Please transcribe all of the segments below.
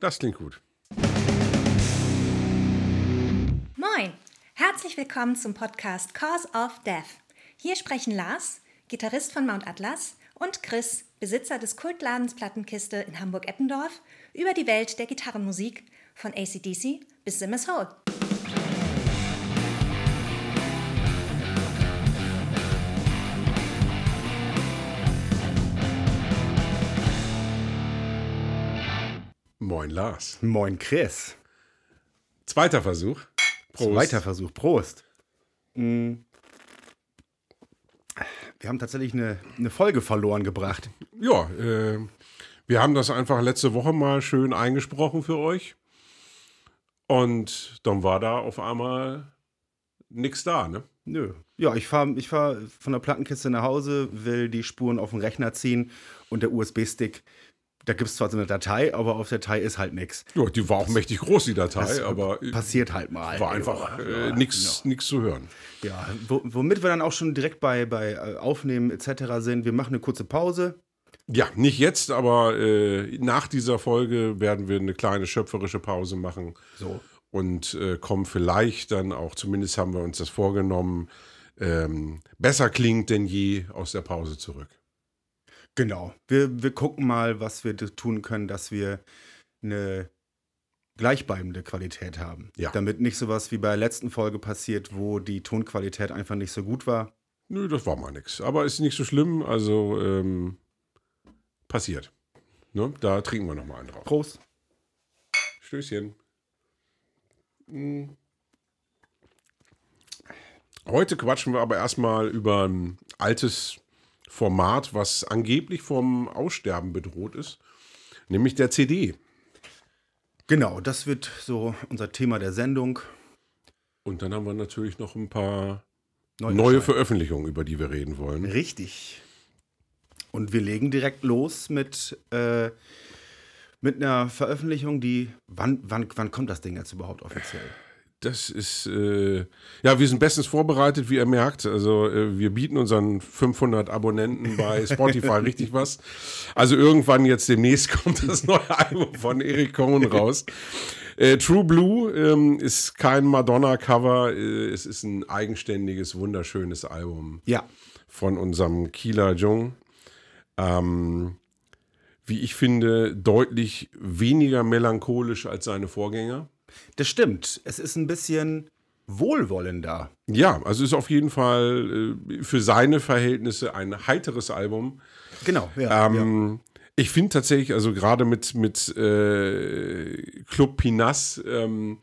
Das klingt gut. Moin! Herzlich willkommen zum Podcast Cause of Death. Hier sprechen Lars, Gitarrist von Mount Atlas, und Chris, Besitzer des Kultladens Plattenkiste in Hamburg-Eppendorf, über die Welt der Gitarrenmusik von ACDC bis Simmers Hole. Moin Lars. Moin Chris. Zweiter Versuch. Prost. Zweiter Versuch. Prost. Mm. Wir haben tatsächlich eine, eine Folge verloren gebracht. Ja, äh, wir haben das einfach letzte Woche mal schön eingesprochen für euch. Und dann war da auf einmal nichts da, ne? Nö. Ja, ich fahre ich fahr von der Plattenkiste nach Hause, will die Spuren auf den Rechner ziehen und der USB-Stick da gibt es zwar so eine Datei, aber auf der Datei ist halt nichts. Ja, die war auch mächtig groß, die Datei, das aber. Passiert halt mal. War einfach äh, nichts ja. zu hören. Ja, womit wir dann auch schon direkt bei, bei äh, Aufnehmen etc. sind. Wir machen eine kurze Pause. Ja, nicht jetzt, aber äh, nach dieser Folge werden wir eine kleine schöpferische Pause machen. So. Und äh, kommen vielleicht dann auch, zumindest haben wir uns das vorgenommen, ähm, besser klingt denn je aus der Pause zurück. Genau. Wir, wir gucken mal, was wir tun können, dass wir eine gleichbleibende Qualität haben. Ja. Damit nicht sowas wie bei der letzten Folge passiert, wo die Tonqualität einfach nicht so gut war. Nö, das war mal nichts. Aber ist nicht so schlimm. Also ähm, passiert. Ne? Da trinken wir nochmal einen drauf. Prost. Stößchen. Hm. Heute quatschen wir aber erstmal über ein altes Format, was angeblich vom Aussterben bedroht ist, nämlich der CD. Genau, das wird so unser Thema der Sendung. Und dann haben wir natürlich noch ein paar neue, neue Veröffentlichungen, über die wir reden wollen. Richtig. Und wir legen direkt los mit, äh, mit einer Veröffentlichung, die. Wann, wann, wann kommt das Ding jetzt überhaupt offiziell? Das ist, äh, ja, wir sind bestens vorbereitet, wie ihr merkt. Also äh, wir bieten unseren 500 Abonnenten bei Spotify richtig was. Also irgendwann jetzt demnächst kommt das neue Album von Eric Cohen raus. Äh, True Blue ähm, ist kein Madonna-Cover, äh, es ist ein eigenständiges, wunderschönes Album. Ja. Von unserem Kieler Jung. Ähm, wie ich finde, deutlich weniger melancholisch als seine Vorgänger. Das stimmt. Es ist ein bisschen wohlwollender. Ja, also ist auf jeden Fall äh, für seine Verhältnisse ein heiteres Album. Genau, ja. Ähm, ja. Ich finde tatsächlich, also gerade mit, mit äh, Club Pinas, ähm,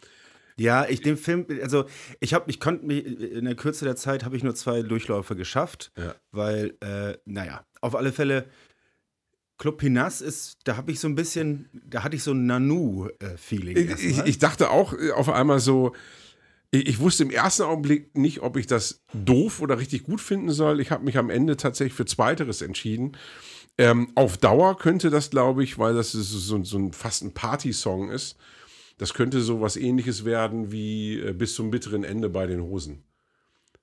ja, ich den Film, also ich habe, ich konnte mich in der Kürze der Zeit habe ich nur zwei Durchläufe geschafft, ja. weil, äh, naja, auf alle Fälle Club Pinas ist, da habe ich so ein bisschen, da hatte ich so ein Nanu-Feeling. Ich, ich, dachte auch äh, auf einmal so, ich, ich, wusste im ersten Augenblick nicht, ob ich das doof oder richtig gut finden soll. Ich habe mich am Ende tatsächlich für Zweiteres entschieden. Ähm, auf Dauer könnte das, glaube ich, weil das so, so ein, fast ein Party-Song ist, das könnte so was ähnliches werden wie äh, bis zum bitteren Ende bei den Hosen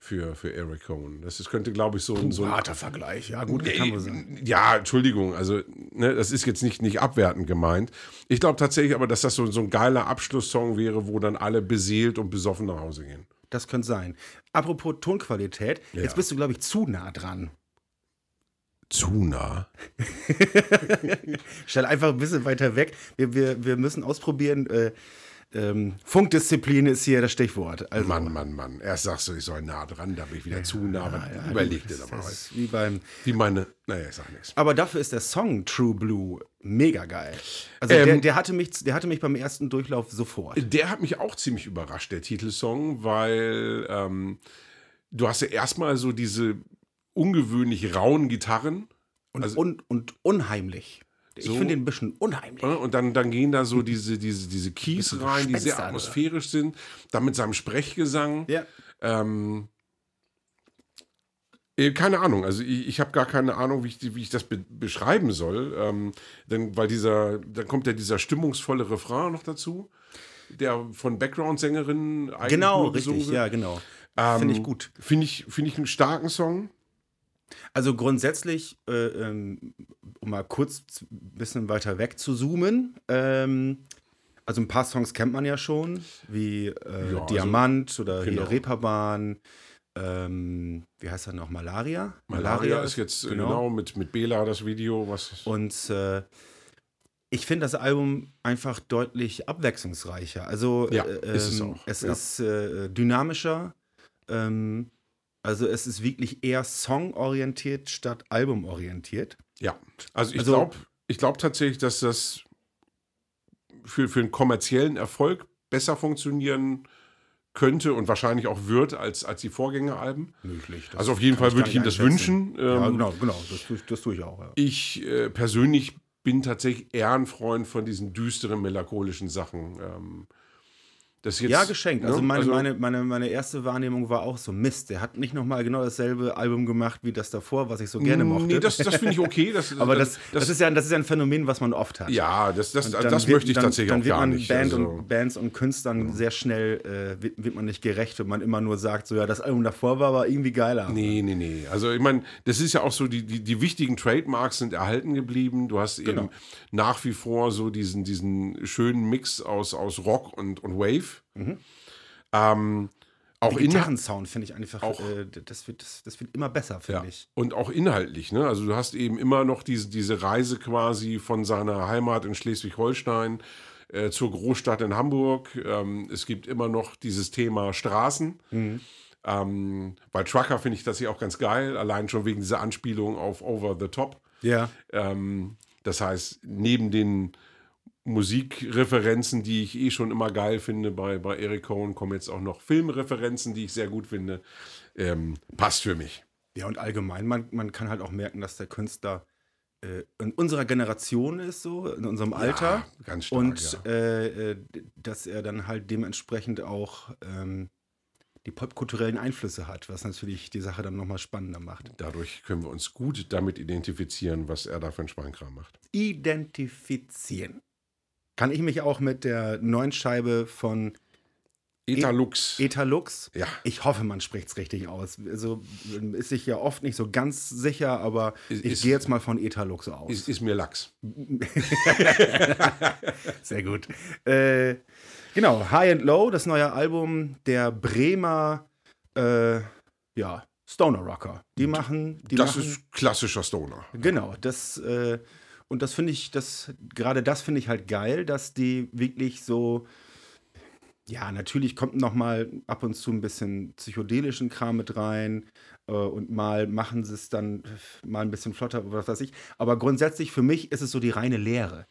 für, für Eric Cohen. Das ist, könnte, glaube ich, so, ein. so ein harter Vergleich, ja, gut, nee, kann man sagen. Ja, Entschuldigung, also, ne, das ist jetzt nicht, nicht abwertend gemeint. Ich glaube tatsächlich aber, dass das so, so ein geiler Abschlusssong wäre, wo dann alle beseelt und besoffen nach Hause gehen. Das könnte sein. Apropos Tonqualität, ja. jetzt bist du, glaube ich, zu nah dran. Zu nah? Stell einfach ein bisschen weiter weg. Wir, wir, wir müssen ausprobieren. Äh, ähm, Funkdisziplin ist hier das Stichwort. Also, Mann, Mann, Mann. Erst sagst du, ich soll nah dran, da bin ich wieder ja, zu nah. Ja, ja, überleg dir doch mal. Wie beim. Wie meine. Naja, ich sag nichts. Aber dafür ist der Song True Blue mega geil. Also ähm, der, der, hatte mich, der hatte mich beim ersten Durchlauf sofort. Der hat mich auch ziemlich überrascht, der Titelsong, weil ähm, du hast ja erstmal so diese ungewöhnlich rauen Gitarren. Und, also, und, und unheimlich. Ich so. finde den ein bisschen unheimlich. Und dann, dann gehen da so diese, diese, diese Keys rein, die sehr atmosphärisch oder? sind, dann mit seinem Sprechgesang. Ja. Ähm, äh, keine Ahnung, also ich, ich habe gar keine Ahnung, wie ich, wie ich das be beschreiben soll. Ähm, denn, weil dieser, dann kommt ja dieser stimmungsvolle Refrain noch dazu, der von Background-Sängerinnen eigentlich Genau, richtig, ja, genau. Ähm, Finde ich gut. Finde ich, find ich einen starken Song. Also grundsätzlich, äh, ähm, um mal kurz ein bisschen weiter weg zu zoomen, ähm, Also ein paar Songs kennt man ja schon, wie äh, Ja, also- Diamant oder genau. Reeperbahn. Ähm, wie heißt er noch? Malaria? Malaria ist jetzt äh, genau, mit, mit Bela das Video, was. Und äh, ich finde das Album einfach deutlich abwechslungsreicher. Also Ja, äh, ist es ähm, auch, es ja. ist äh, dynamischer. Ähm, also es ist wirklich eher songorientiert statt albumorientiert. Ja, also ich Also- glaube ich glaub tatsächlich, dass das für, für einen kommerziellen Erfolg besser funktionieren könnte und wahrscheinlich auch wird als, als die Vorgängeralben. Möglich. Also auf jeden Fall würde ich ihm das wünschen. ja, Ähm, genau, genau. Das, tue ich- das tue ich auch. Ja. Ich äh, persönlich bin tatsächlich eher ein Freund von diesen düsteren, melancholischen Sachen. Ähm, jetzt, Ja, geschenkt. Also, ne? meine, meine, meine, meine erste Wahrnehmung war auch so, Mist, der hat nicht nochmal genau dasselbe Album gemacht wie das davor, was ich so gerne mochte. Nee, das, das finde ich okay. Das, Aber das, das, ist ja, das ist ja ein Phänomen, was man oft hat. ja, das, das, das, wird- möchte ich dann, tatsächlich dann auch gar nicht. Band also, und, Bands und Künstlern sehr schnell äh, wird, wird man nicht gerecht, wenn man immer nur sagt, so ja, das Album davor war aber irgendwie geiler. Nee, nee, nee. Also ich meine, das ist ja auch so, die, die, die wichtigen Trademarks sind erhalten geblieben. Du hast Genau. eben nach wie vor so diesen, diesen schönen Mix aus, aus Rock und, und Wave. Ähm, auch Der in, Gitarrensound finde ich einfach, Auch- äh, das, wird, das, das wird immer besser, finde ja, ich. und auch inhaltlich. Ne? Also du hast eben immer noch diese, diese Reise quasi von seiner Heimat in Schleswig-Holstein äh, zur Großstadt in Hamburg. Ähm, es gibt immer noch dieses Thema Straßen. Ähm, bei Trucker finde ich das hier auch ganz geil, allein schon wegen dieser Anspielung auf Over the Top. Ja. Ähm, das heißt, neben den Musikreferenzen, die ich eh schon immer geil finde bei, bei Eric Cohen, kommen jetzt auch noch Filmreferenzen, die ich sehr gut finde. Ähm, passt für mich. Ja, und allgemein, man, man kann halt auch merken, dass der Künstler äh, in unserer Generation ist, so, in unserem Alter. Ja, ganz stark. und ja. äh, äh, dass er dann halt dementsprechend auch ähm, die popkulturellen Einflüsse hat, was natürlich die Sache dann nochmal spannender macht. Dadurch können wir uns gut damit identifizieren, was er da für einen Schweinkram macht. Identifizieren. Kann ich mich auch mit der neuen Scheibe von Etalux. Etalux. ja, Ich hoffe, man spricht es richtig aus. Also ist sich ja oft nicht so ganz sicher, aber Ist- ich gehe jetzt mal von Etalux aus. ist, ist mir Lachs. Sehr gut. Äh, genau, High and Low, das neue Album der Bremer äh, ja, Stoner Rocker. Die machen. Die das machen, ist klassischer Stoner. Genau, das. Äh, und das finde ich, das, gerade das finde ich halt geil, dass die wirklich so. Ja, natürlich kommt noch mal ab und zu ein bisschen psychedelischen Kram mit rein äh, und mal machen sie es dann mal ein bisschen flotter oder was weiß ich. Aber grundsätzlich für mich ist es so die reine Lehre.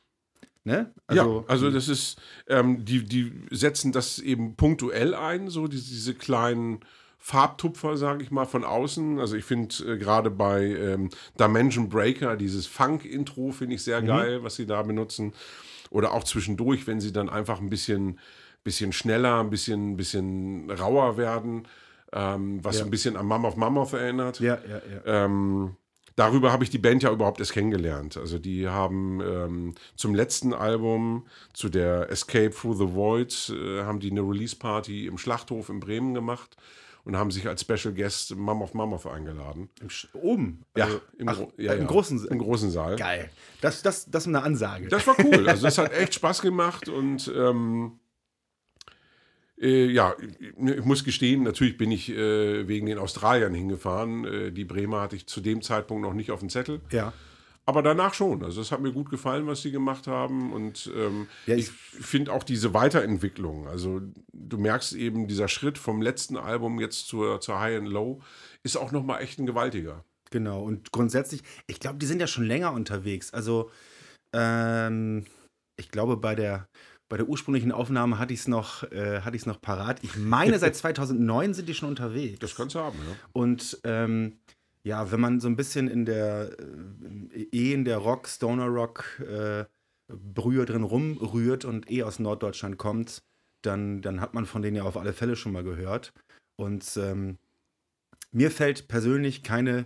Ne? ja, also das ist, ähm, die, die setzen das eben punktuell ein, so diese, diese kleinen Farbtupfer, sage ich mal, von außen. Also ich finde äh, gerade bei ähm, Dimension Breaker dieses Funk-Intro finde ich sehr geil, was sie da benutzen. Oder auch zwischendurch, wenn sie dann einfach ein bisschen, bisschen schneller, ein bisschen, bisschen rauer werden, ähm, was Ja. ein bisschen an Mum of Mammoth erinnert. ja, ja, ja. Ähm, darüber habe ich die Band ja überhaupt erst kennengelernt. Also die haben ähm, zum letzten Album, zu der Escape Through the Void, äh, haben die eine Release-Party im Schlachthof in Bremen gemacht und haben sich als Special Guest Mum of Mammoth eingeladen. Im Sch- Oben. Ja, Also, im, ach, ja, äh, im ja, großen im großen Saal. Geil. Das, das, das ist eine Ansage. Das war cool. Also das hat echt Spaß gemacht und ähm, äh, ja, ich, ich muss gestehen, natürlich bin ich äh, wegen den Australiern hingefahren. Äh, die Bremer hatte ich zu dem Zeitpunkt noch nicht auf dem Zettel. ja. Aber danach schon. Also es hat mir gut gefallen, was sie gemacht haben. Und ähm, Ja, ich ich- finde auch diese Weiterentwicklung. Also du merkst eben, dieser Schritt vom letzten Album jetzt zur, zur High and Low ist auch nochmal echt ein gewaltiger. Genau. Und grundsätzlich, ich glaube, die sind ja schon länger unterwegs. Also, ähm, ich glaube, bei der, bei der ursprünglichen Aufnahme hatte ich es noch, äh, hatte noch parat. Ich meine, seit 2009 sind die schon unterwegs. Das kannst du haben, ja. Und ähm, ja, wenn man so ein bisschen in der, äh, eh in der Rock, Stoner Rock äh, Brühe drin rumrührt und eh aus Norddeutschland kommt, dann, dann hat man von denen ja auf alle Fälle schon mal gehört. Und ähm, mir fällt persönlich keine,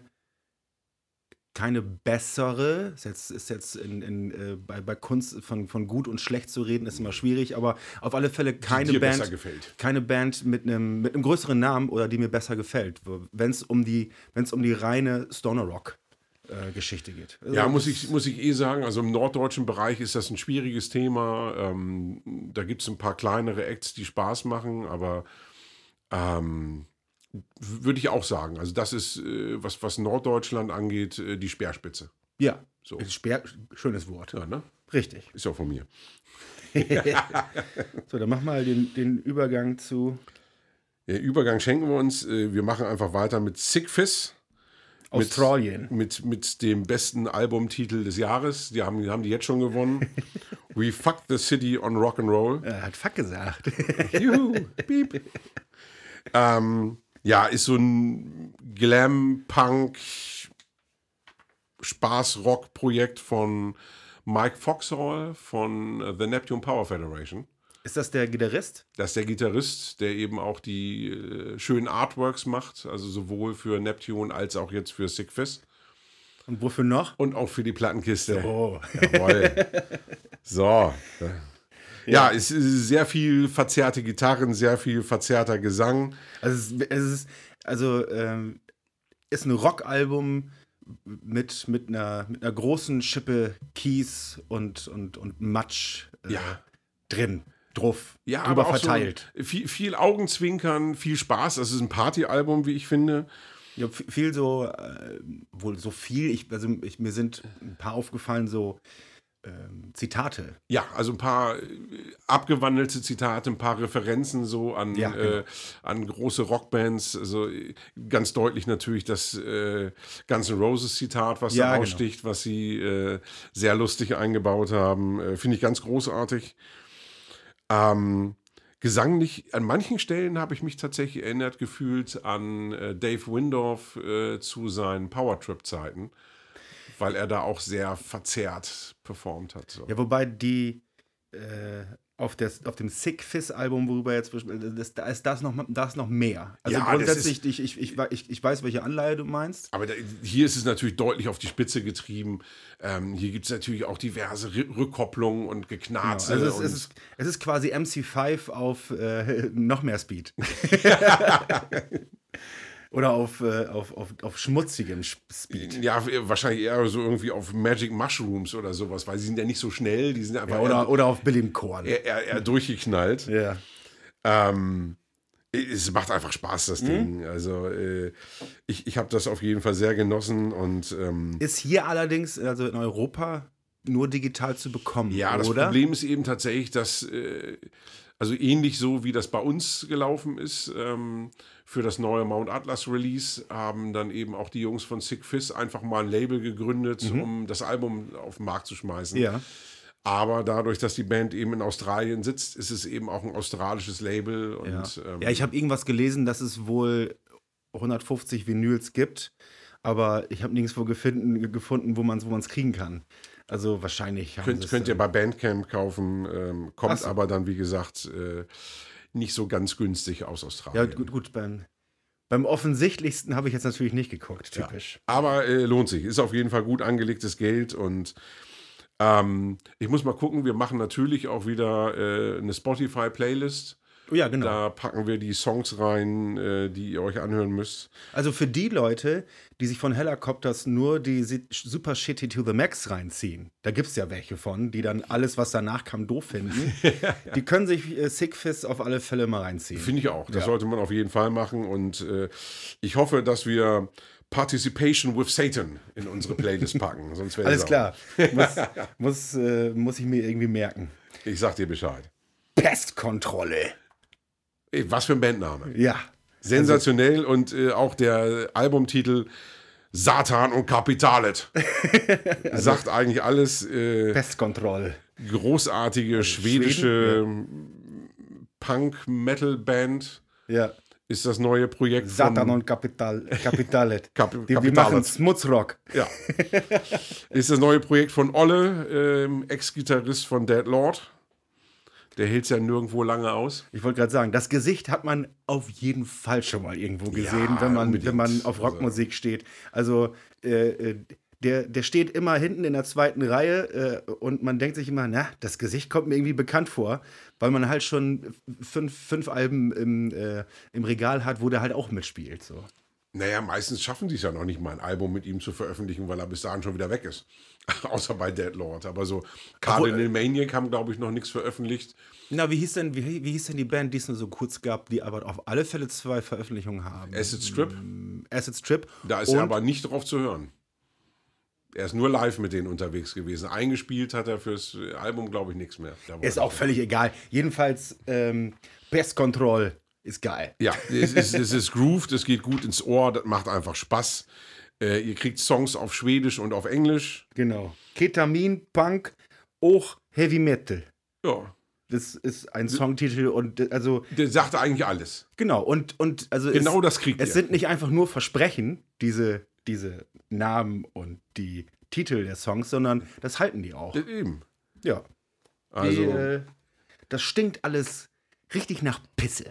keine bessere, ist jetzt, ist jetzt in, in, äh, bei, bei Kunst von, von gut und schlecht zu reden, ist immer schwierig, aber auf alle Fälle keine Band keine Band mit einem, mit einem größeren Namen oder die mir besser gefällt. Wenn es um die, wenn es um die reine Stoner Rock äh, Geschichte geht. Also Ja, muss ich, muss ich eh sagen, also im norddeutschen Bereich ist das ein schwieriges Thema. Ähm, da gibt es ein paar kleinere Acts, die Spaß machen, aber ähm, würde ich auch sagen. Also das ist, äh, was, was Norddeutschland angeht, äh, die Speerspitze. Ja, So. Speer, schönes Wort. Ja, ne? Richtig. Ist ja von mir. So, dann mach mal den, den Übergang zu Der Übergang schenken wir uns. Äh, Wir machen einfach weiter mit Sickfist. Australien. Mit, mit dem besten Albumtitel des Jahres. Die haben, die haben die jetzt schon gewonnen. We Fucked the City on Rock'n'Roll. Er hat Fuck gesagt. Juhu, piep. ähm, ja, ist so ein Glam-Punk Spaß-Rock-Projekt von Mike Foxhall von The Neptune Power Federation. Ist das der Gitarrist? Das ist der Gitarrist, der eben auch die äh, schönen Artworks macht, also sowohl für Neptune als auch jetzt für Sickfist Und wofür noch? und auch für die Plattenkiste. Oh. Jawohl. so. Ja, es ist sehr viel verzerrte Gitarren, sehr viel verzerrter Gesang. Also, es ist, also ähm, ist ein Rockalbum mit, mit, einer, mit einer großen Schippe Kies und, und, und Matsch äh, Ja. drin, drauf, Ja, drüber aber auch verteilt. So viel, viel Augenzwinkern, viel Spaß. Das ist ein Partyalbum, wie ich finde. Ja, viel so, äh, wohl so viel, ich, also ich, mir sind ein paar aufgefallen, so ähm, Zitate. Ja, also ein paar äh, abgewandelte Zitate, ein paar Referenzen so an, Ja, genau. äh, an große Rockbands. Also äh, ganz deutlich natürlich das äh, Guns N' Roses Zitat, was Ja, da genau. aussticht, was sie äh, sehr lustig eingebaut haben. Äh, Finde ich ganz großartig. Ähm, gesanglich, an manchen Stellen habe ich mich tatsächlich erinnert gefühlt an äh, Dave Windorf äh, zu seinen Powertrip-Zeiten, weil er da auch sehr verzerrt performt hat. So. Ja, wobei die äh, auf, der, auf dem Sick Fizz Album, worüber jetzt das, da ist das noch, da ist noch mehr. Also Ja, das grundsätzlich, ich, ich, ich, wei- ich, ich weiß, welche Anleihe du meinst. Aber da, hier ist es natürlich deutlich auf die Spitze getrieben. Ähm, hier gibt es natürlich auch diverse Rü- Rückkopplungen und Geknarze. Also es, es, ist, es ist quasi MC5 auf äh, noch mehr Speed. Oder auf, äh, auf, auf, auf schmutzigem Sch- Speed. ja, wahrscheinlich eher so irgendwie auf Magic Mushrooms oder sowas, weil sie sind ja nicht so schnell, die sind einfach Ja, oder, oder auf Bill im Korn. eher, eher, eher durchgeknallt. Ja. Ähm, es macht einfach Spaß, das Ding. Also äh, ich, ich habe das auf jeden Fall sehr genossen und ähm, Ist hier allerdings, also in Europa, nur digital zu bekommen, Ja, das oder? Problem ist eben tatsächlich, dass, äh, also ähnlich so wie das bei uns gelaufen ist, ähm, für das neue Mount Atlas Release haben dann eben auch die Jungs von Sick Fizz einfach mal ein Label gegründet, um das Album auf den Markt zu schmeißen. Mhm. Ja. Aber dadurch, dass die Band eben in Australien sitzt, ist es eben auch ein australisches Label. Und, Ja, ähm, ja ich habe irgendwas gelesen, dass es wohl 150 Vinyls gibt, aber ich habe nirgendwo gefunden, gefunden wo man es wo man's kriegen kann. Also wahrscheinlich haben könnt, könnt ihr bei Bandcamp kaufen, ähm, kommt so. aber dann, wie gesagt, äh, nicht so ganz günstig aus Australien. Ja, gut, gut beim, beim offensichtlichsten habe ich jetzt natürlich nicht geguckt, typisch. Aber äh, lohnt sich. Ist auf jeden Fall gut angelegtes Geld und ähm, ich muss mal gucken, wir machen natürlich auch wieder äh, eine Spotify-Playlist. Ja, genau. Da packen wir die Songs rein, äh, die ihr euch anhören müsst. Also für die Leute, die sich von Helicopters nur die Super Shitty to the Max reinziehen, da gibt es ja welche von, die dann alles, was danach kam, doof finden, die können sich äh, Sickfist auf alle Fälle mal reinziehen. Finde ich auch. Das Ja. sollte man auf jeden Fall machen. Und äh, ich hoffe, dass wir Participation with Satan in unsere Playlist packen. Sonst wäre Alles klar. Muss, muss, äh, muss ich mir irgendwie merken. Ich sag dir Bescheid. Pestkontrolle. Ey, was für ein Bandname. Ja. Sensationell und äh, auch der Albumtitel Satan und Kapitalet. Sagt eigentlich alles. Äh, Pestkontrolle. großartige schwedische Punk-Metal-Band Ja. ist das neue Projekt Satan und Kapital, Kapitalet. Kap- die, Kapitalet. machen Smutzrock. Ja. ist das neue Projekt von Olle, ähm, Ex-Gitarrist von Dead Lord. Der hält es ja nirgendwo lange aus. Ich wollte gerade sagen, das Gesicht hat man auf jeden Fall schon mal irgendwo gesehen, Ja, wenn, man, unbedingt. wenn man auf Rockmusik steht. Also, äh, äh, der, der steht immer hinten in der zweiten Reihe äh, und man denkt sich immer, na, das Gesicht kommt mir irgendwie bekannt vor, weil man halt schon fünf, fünf Alben im, äh, im Regal hat, wo der halt auch mitspielt. So. Naja, meistens schaffen sie es ja noch nicht mal, ein Album mit ihm zu veröffentlichen, weil er bis dahin schon wieder weg ist. Außer bei Deadlord. Aber so Cardinal Maniac haben, glaube ich, noch nichts veröffentlicht. Na, wie hieß denn, wie, wie hieß denn die Band, die es nur so kurz gab, die aber auf alle Fälle zwei Veröffentlichungen haben? Acid Strip. Acid Strip. Da ist Und- er aber nicht drauf zu hören. Er ist nur live mit denen unterwegs gewesen. Eingespielt hat er fürs Album, glaube ich, nichts mehr. Ist auch völlig egal. Jedenfalls, ähm, Pest Control ist geil. Ja, es ist, es ist grooved, es geht gut ins Ohr, das macht einfach Spaß. Äh, ihr kriegt Songs auf Schwedisch und auf Englisch. Genau. Ketamin, Punk, auch Heavy Metal. Ja, Das ist ein Songtitel und äh, also der sagte eigentlich alles. genau und und also Genau es, das kriegt es ihr. sind nicht einfach nur Versprechen diese diese Namen und die Titel der Songs, sondern das halten die auch. Eben. Ja. Die, Also, äh, das stinkt alles richtig nach Pisse.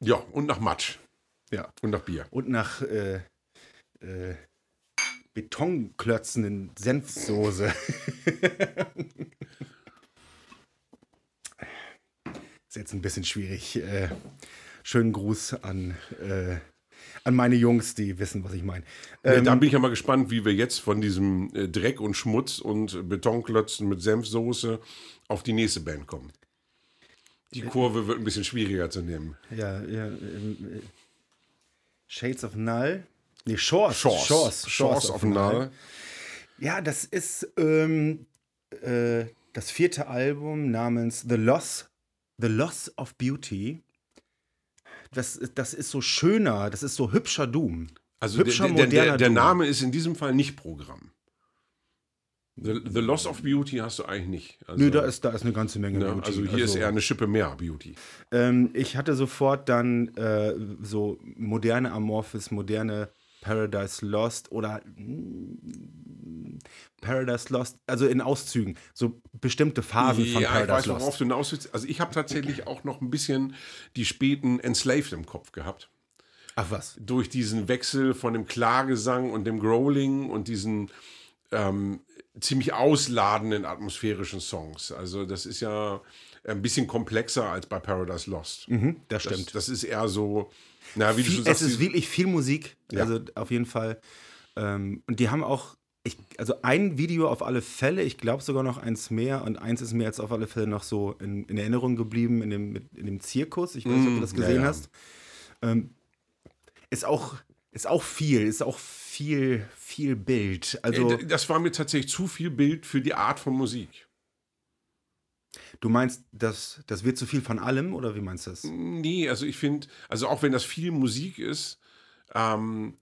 ja, und nach Matsch. Ja. Und nach Bier. Und nach äh, äh, Betonklötzen in Senfsoße. ist jetzt ein bisschen schwierig. Äh, schönen Gruß an, äh, an meine Jungs, die wissen, was ich meine. Äh, Ähm, da bin ich ja mal gespannt, wie wir jetzt von diesem äh, Dreck und Schmutz und Betonklötzen mit Senfsoße auf die nächste Band kommen. Die Kurve wird ein bisschen schwieriger zu nehmen. ja, ja, ähm, äh, Shades of Null. Nee, Shores. Shores. Shores, Shores of Null. Ja, das ist ähm, äh, das vierte Album namens The Loss, The Loss of Beauty. Das, ist- das ist so schöner, das ist so hübscher Doom. Also der, Hübscher, der, der, der Doom. Name ist in diesem Fall nicht Programm. The, the Loss of Beauty hast du eigentlich nicht. Also, Nö, da ist, da ist eine ganze Menge ne, Beauty. also hier ist eher eine Schippe mehr Beauty. Ähm, ich hatte sofort dann äh, so moderne Amorphis, moderne Paradise Lost oder mm, Paradise Lost, also in Auszügen, so bestimmte Phasen von ja, ich Paradise weiß, worauf Lost. du hinaus willst. Also ich habe tatsächlich auch noch ein bisschen die späten Enslaved im Kopf gehabt. Ach was. durch diesen Wechsel von dem Klagesang und dem Growling und diesen ähm, ziemlich ausladenden atmosphärischen Songs. Also das ist ja ein bisschen komplexer als bei Paradise Lost. Mhm, das Das, stimmt. das ist eher so, na, wie du viel, schon sagst, es ist wirklich viel Musik, Ja. also auf jeden Fall. Ähm, und die haben auch, ich, also ein Video auf alle Fälle, ich glaube sogar noch eins mehr und eins ist mir jetzt auf alle Fälle noch so in, in Erinnerung geblieben in dem, in dem Zirkus. Ich weiß nicht, ob du das Mm, ja, gesehen ja. hast. Ähm, ist auch, ist auch viel, ist auch viel, viel Bild. Also Äh, das war mir tatsächlich zu viel Bild für die Art von Musik. Du meinst, das, das wird zu viel von allem oder wie meinst du das? Nee, also ich finde, also auch wenn das viel Musik ist, ähm,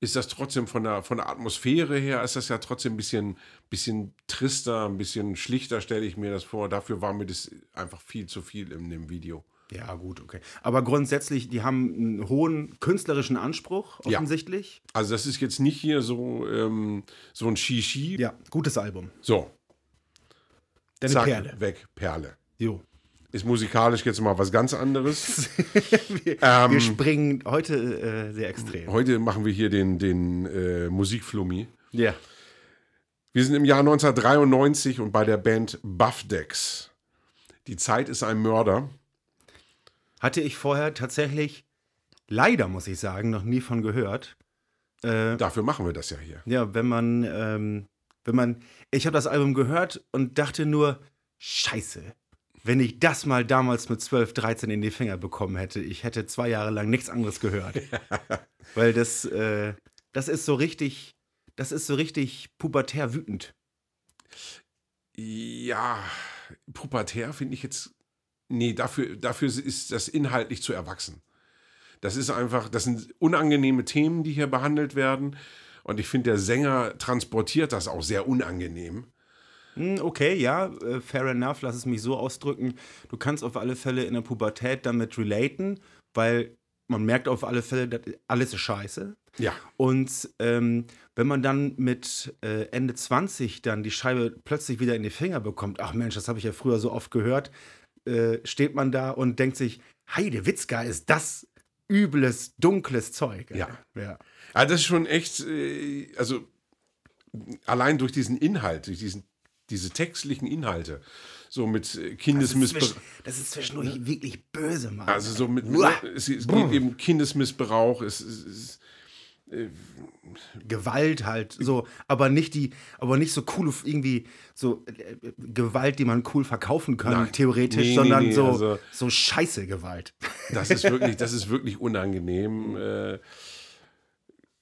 ist das trotzdem von der, von der Atmosphäre her, ist das ja trotzdem ein bisschen, bisschen trister, ein bisschen schlichter, stelle ich mir das vor. Dafür war mir das einfach viel zu viel in dem Video. Ja, gut, okay. Aber grundsätzlich, die haben einen hohen künstlerischen Anspruch, Ja. offensichtlich. Also das ist jetzt nicht hier so, ähm, so ein Shishi. Ja, gutes Album. So, Deine zack, Perle. weg, Perle. Jo. Ist musikalisch jetzt mal was ganz anderes. wir, Ähm, wir springen heute äh, sehr extrem. Heute machen wir hier den, den äh, Musikflummi. Ja. Wir sind im Jahr 1993 und bei der Band Buffdex. Die Zeit ist ein Mörder. Hatte ich vorher tatsächlich, leider muss ich sagen, noch nie von gehört. Äh, Dafür machen wir das ja hier. ja, wenn man, ähm, wenn man, ich habe das Album gehört und dachte nur, scheiße, wenn ich das mal damals mit 12, 13 in die Finger bekommen hätte, ich hätte zwei Jahre lang nichts anderes gehört. Weil das, äh, das ist so richtig, das ist so richtig pubertär wütend. Ja, pubertär finde ich jetzt. Nee, dafür, dafür ist das inhaltlich zu erwachsen. Das ist einfach, das sind unangenehme Themen, die hier behandelt werden. Und ich finde, der Sänger transportiert das auch sehr unangenehm. Hm, Okay, ja, äh, fair enough, lass es mich so ausdrücken. Du kannst auf alle Fälle in der Pubertät damit relaten, weil man merkt auf alle Fälle, dass alles ist scheiße. Ja. Und ähm, wenn man dann mit äh, Ende 20 dann die Scheibe plötzlich wieder in die Finger bekommt, ach Mensch, das habe ich ja früher so oft gehört, äh, steht man da und denkt sich, Heide Witzka, ist das übles, dunkles Zeug. Ja. ja. Also das ist schon echt, äh, also allein durch diesen Inhalt, durch diesen, diese textlichen Inhalte, so mit äh, Das ist, Kindesmissbrauch. das ist zwischendurch wirklich böse, Mann. Also so mit, Uah. es, es geht eben Kindesmissbrauch, es, es, es Gewalt halt so, aber nicht die, aber nicht so coole irgendwie so äh, Gewalt, die man cool verkaufen kann, Nein. theoretisch, Nee, nee, sondern nee, so also- so scheiße Gewalt. Das ist wirklich, das ist wirklich unangenehm. Äh,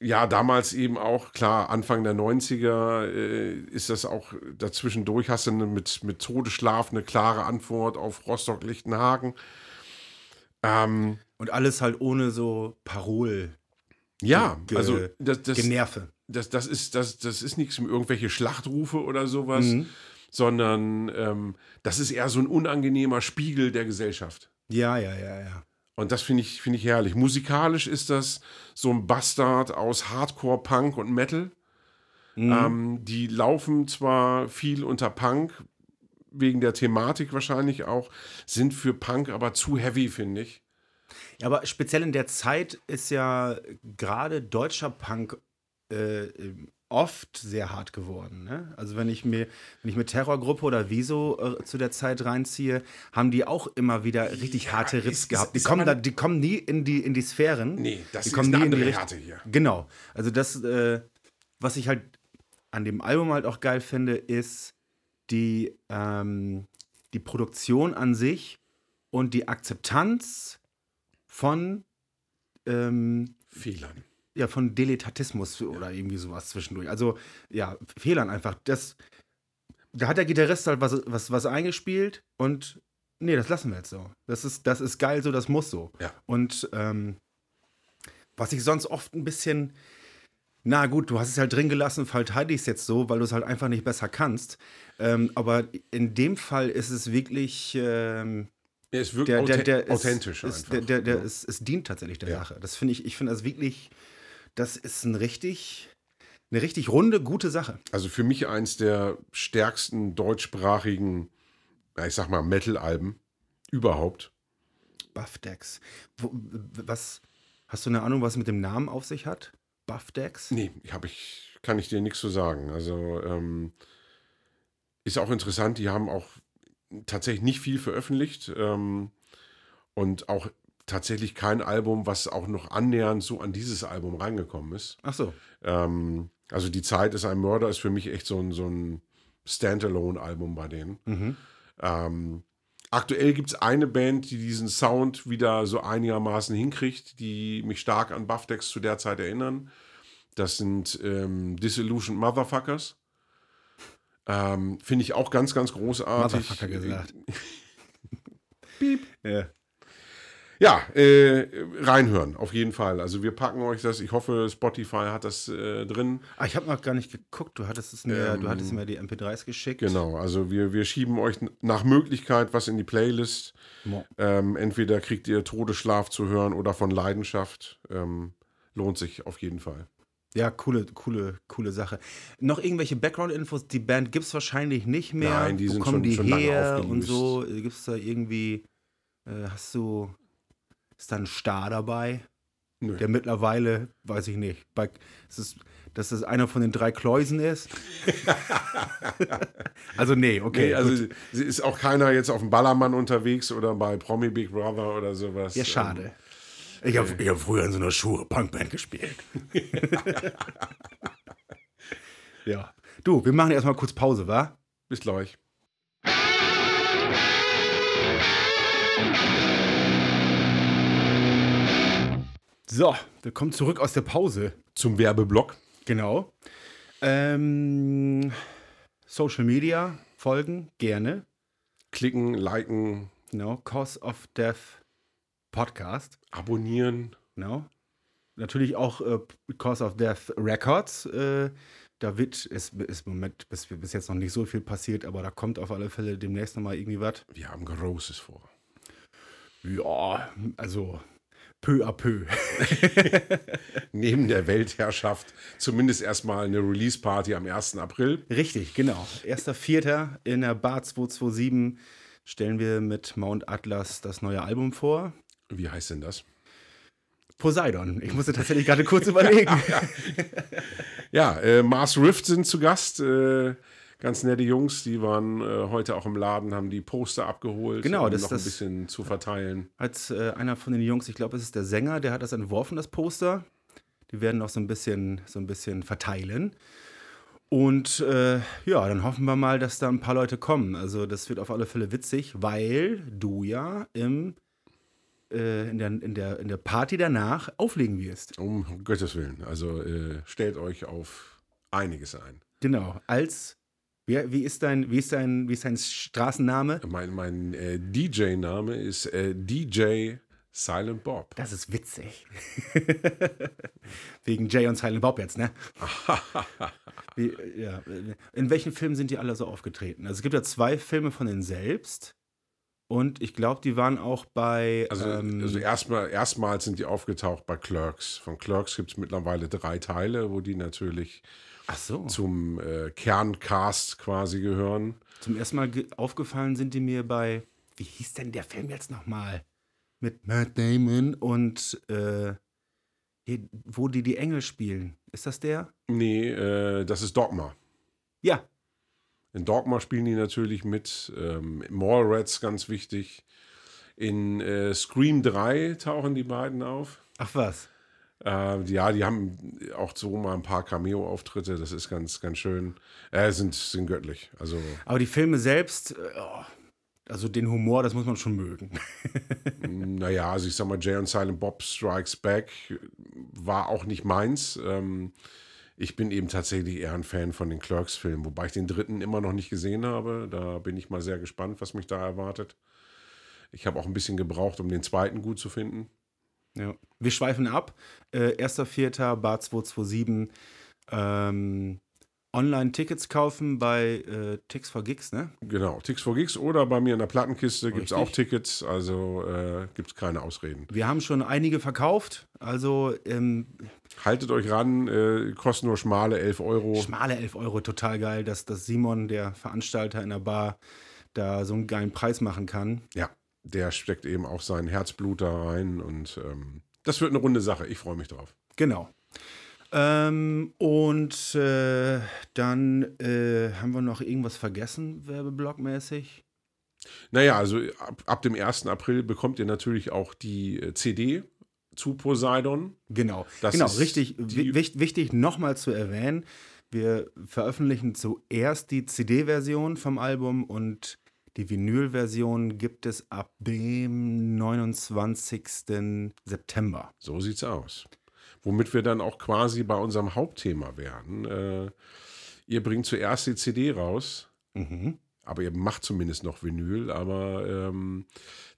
ja, damals eben auch, klar, Anfang der 90er äh, ist das auch, dazwischendurch hast du eine, mit, mit Todesschlaf eine klare Antwort auf Rostock-Lichtenhagen. Ähm, Und alles halt ohne so Parol. ja, Ge- also das, das, Generve. das, das, ist, das, das ist nichts mit irgendwelche Schlachtrufe oder sowas, Mhm. sondern ähm, das ist eher so ein unangenehmer Spiegel der Gesellschaft. Ja, ja, ja, ja. Und das finde ich, finde ich herrlich. Musikalisch ist das so ein Bastard aus Hardcore, Punk und Metal. Mhm. Ähm, die laufen zwar viel unter Punk, wegen der Thematik wahrscheinlich auch, sind für Punk aber zu heavy, finde ich. Ja, aber speziell in der Zeit ist ja gerade deutscher Punk äh, oft sehr hart geworden. Ne? Also wenn ich mir, wenn ich mir Terrorgruppe oder Wieso äh, zu der Zeit reinziehe, haben die auch immer wieder richtig harte ist- Riffs ist- gehabt. Die kommen, da, die kommen nie in die, in die Sphären. Nee, das die ist kommen eine nie in die andere Richt- Härte hier. Genau. Also das, äh, was ich halt an dem Album halt auch geil finde, ist die, ähm, die Produktion an sich und die Akzeptanz von ähm, Fehlern. Ja, von Deletatismus oder irgendwie sowas zwischendurch. Also, ja, Fehlern einfach. Das, da hat der Gitarrist halt was, was, was eingespielt und nee, das lassen wir jetzt so. Das ist, das ist geil so, das muss so. Ja. Und ähm, was ich sonst oft ein bisschen, na gut, du hast es halt drin gelassen, verteidige ich es jetzt so, weil du es halt einfach nicht besser kannst. Ähm, aber in dem Fall ist es wirklich, ähm, Er ist wirklich der, der, der authentisch ist, einfach. Der, der, der Ja. ist, es dient tatsächlich der Ja. Sache. Das finde ich, ich finde das wirklich, das ist ein richtig, eine richtig runde, gute Sache. Also für mich eins der stärksten deutschsprachigen, ich sag mal, Metal-Alben überhaupt. Buffdex. Was, hast du eine Ahnung, was mit dem Namen auf sich hat? Buffdex? Nee, hab ich, kann ich dir nichts zu sagen. Also ähm, ist auch interessant, die haben auch tatsächlich nicht viel veröffentlicht ähm, und auch tatsächlich kein Album, was auch noch annähernd so an dieses Album reingekommen ist. Ach so. Ähm, also die Zeit ist ein Mörder ist für mich echt so ein, so ein Standalone-Album bei denen. Mhm. Ähm, aktuell gibt es eine Band, die diesen Sound wieder so einigermaßen hinkriegt, die mich stark an Buffdex zu der Zeit erinnern. Das sind ähm, Disillusioned Motherfuckers. Ähm, Finde ich auch ganz, ganz großartig. Motherfucker gesagt. Piep. Ja. Ja, äh, reinhören, auf jeden Fall. Also wir packen euch das. Ich hoffe, Spotify hat das äh, drin. Ah, ich habe noch gar nicht geguckt. Du hattest es mir, Ähm, du hattest mir die MP3s geschickt. Genau, also wir, wir schieben euch nach Möglichkeit was in die Playlist. Ähm, entweder kriegt ihr Todesschlaf zu hören oder von Leidenschaft. Ähm, lohnt sich auf jeden Fall. Ja, coole, coole, coole Sache. Noch irgendwelche Background-Infos? Die Band gibt es wahrscheinlich nicht mehr. Nein, die Wo sind kommen schon- die schon lange her und aufgelöst. so? Gibt es da irgendwie, äh, hast du, ist da ein Star dabei? Nö. Der mittlerweile, weiß ich nicht, bei, ist es, dass das einer von den drei Kläusen ist? also nee, okay. nee, also gut. ist auch keiner jetzt auf dem Ballermann unterwegs oder bei Promi Big Brother oder sowas. Ja, schade. Ich habe hab früher in so einer Schuhe Punkband gespielt. ja. Du, wir machen erstmal kurz Pause, wa? Ähm, bis gleich. So, wir kommen zurück aus der Pause. Zum Werbeblock. Genau. Ähm, Social Media folgen, gerne. Klicken, liken, Genau. Cause of Death Podcast. abonnieren. Genau. Natürlich auch äh, Cause of Death Records. Äh, da wird, ist, ist im Moment bis, bis jetzt noch nicht so viel passiert, aber da kommt auf alle Fälle demnächst nochmal irgendwie was. Wir haben Großes vor. Ja, also peu à peu. Neben der Weltherrschaft zumindest erstmal eine Release-Party am 1. April. Richtig, genau. 1.4. in der Bar 227 stellen wir mit Mount Atlas das neue Album vor. Wie heißt denn das? Poseidon. Ich musste tatsächlich gerade kurz überlegen. Ja, äh, Mars Rift sind zu Gast. Äh, ganz nette Jungs, die waren äh, heute auch im Laden, haben die Poster abgeholt, Genau, um das- noch das- ein bisschen zu verteilen. Als äh, einer von den Jungs, ich glaube, es ist der Sänger, der hat das entworfen, das Poster. Die werden noch so ein bisschen, so ein bisschen verteilen. Und äh, ja, dann hoffen wir mal, dass da ein paar Leute kommen. Also das wird auf alle Fälle witzig, weil du ja im, äh, in, der, in, der, in der Party danach auflegen wirst. Um Gottes Willen. Also äh, stellt euch auf einiges ein. Genau. Als, wie, wie, ist, dein, wie, ist, dein, wie ist dein Straßenname? Mein, mein äh, DJ-Name ist äh, DJ Silent Bob. Das ist witzig. Wegen Jay und Silent Bob jetzt, ne? Wie, ja. In welchen Filmen sind die alle so aufgetreten? Also es gibt ja zwei Filme von denen selbst. Und ich glaube, die waren auch bei. Also, ähm, also erstmal, erstmals sind die aufgetaucht bei Clerks. Von Clerks gibt es mittlerweile drei Teile, wo die natürlich so. zum äh, Kerncast quasi gehören. Zum ersten Mal ge- aufgefallen sind die mir bei. Wie hieß denn der Film jetzt nochmal? Mit Matt Damon und. Äh, hier, wo die die Engel spielen. Ist das der? Nee, äh, das ist Dogma. Ja. In Dogma spielen die natürlich mit. Ähm, Mallrats ganz wichtig. In äh, Scream 3 tauchen die beiden auf. Ach was. Äh, ja, die haben auch so mal ein paar Cameo-Auftritte. Das ist ganz, ganz schön. Äh, sind, sind göttlich. Also Aber die Filme selbst. Oh, also den Humor, das muss man schon mögen. Naja, also ich sag mal, Jay und Silent Bob Strikes Back war auch nicht meins. Ähm, ich bin eben tatsächlich eher ein Fan von den Clerks-Filmen, wobei ich den dritten immer noch nicht gesehen habe. Da bin ich mal sehr gespannt, was mich da erwartet. Ich habe auch ein bisschen gebraucht, um den zweiten gut zu finden. Ja. Wir schweifen ab. Äh, 1.4. Bar 227. Ähm, Online-Tickets kaufen bei äh, Tix for Gigs, ne? Genau, Tix for Gigs oder bei mir in der Plattenkiste gibt es auch Tickets, also äh, gibt es keine Ausreden. Wir haben schon einige verkauft. Also ähm, Haltet euch ran, äh, kosten nur schmale 11 Euro. schmale 11 Euro, total geil, dass, dass Simon, der Veranstalter in der Bar, da so einen geilen Preis machen kann. Ja, der steckt eben auch sein Herzblut da rein und ähm, das wird eine runde Sache. Ich freue mich drauf. Genau. Ähm, und äh, dann äh, haben wir noch irgendwas vergessen, werbeblockmäßig. Naja, also ab, ab dem 1. April bekommt ihr natürlich auch die äh, CD zu Poseidon. Genau, Das genau, ist richtig. die- Wich, wichtig nochmal zu erwähnen, wir veröffentlichen zuerst die CD-Version vom Album und die Vinyl-Version gibt es ab dem 29. September. So sieht's aus. Womit wir dann auch quasi bei unserem Hauptthema werden. Äh, ihr bringt zuerst die CD raus, Mhm. aber ihr macht zumindest noch Vinyl. Aber ähm,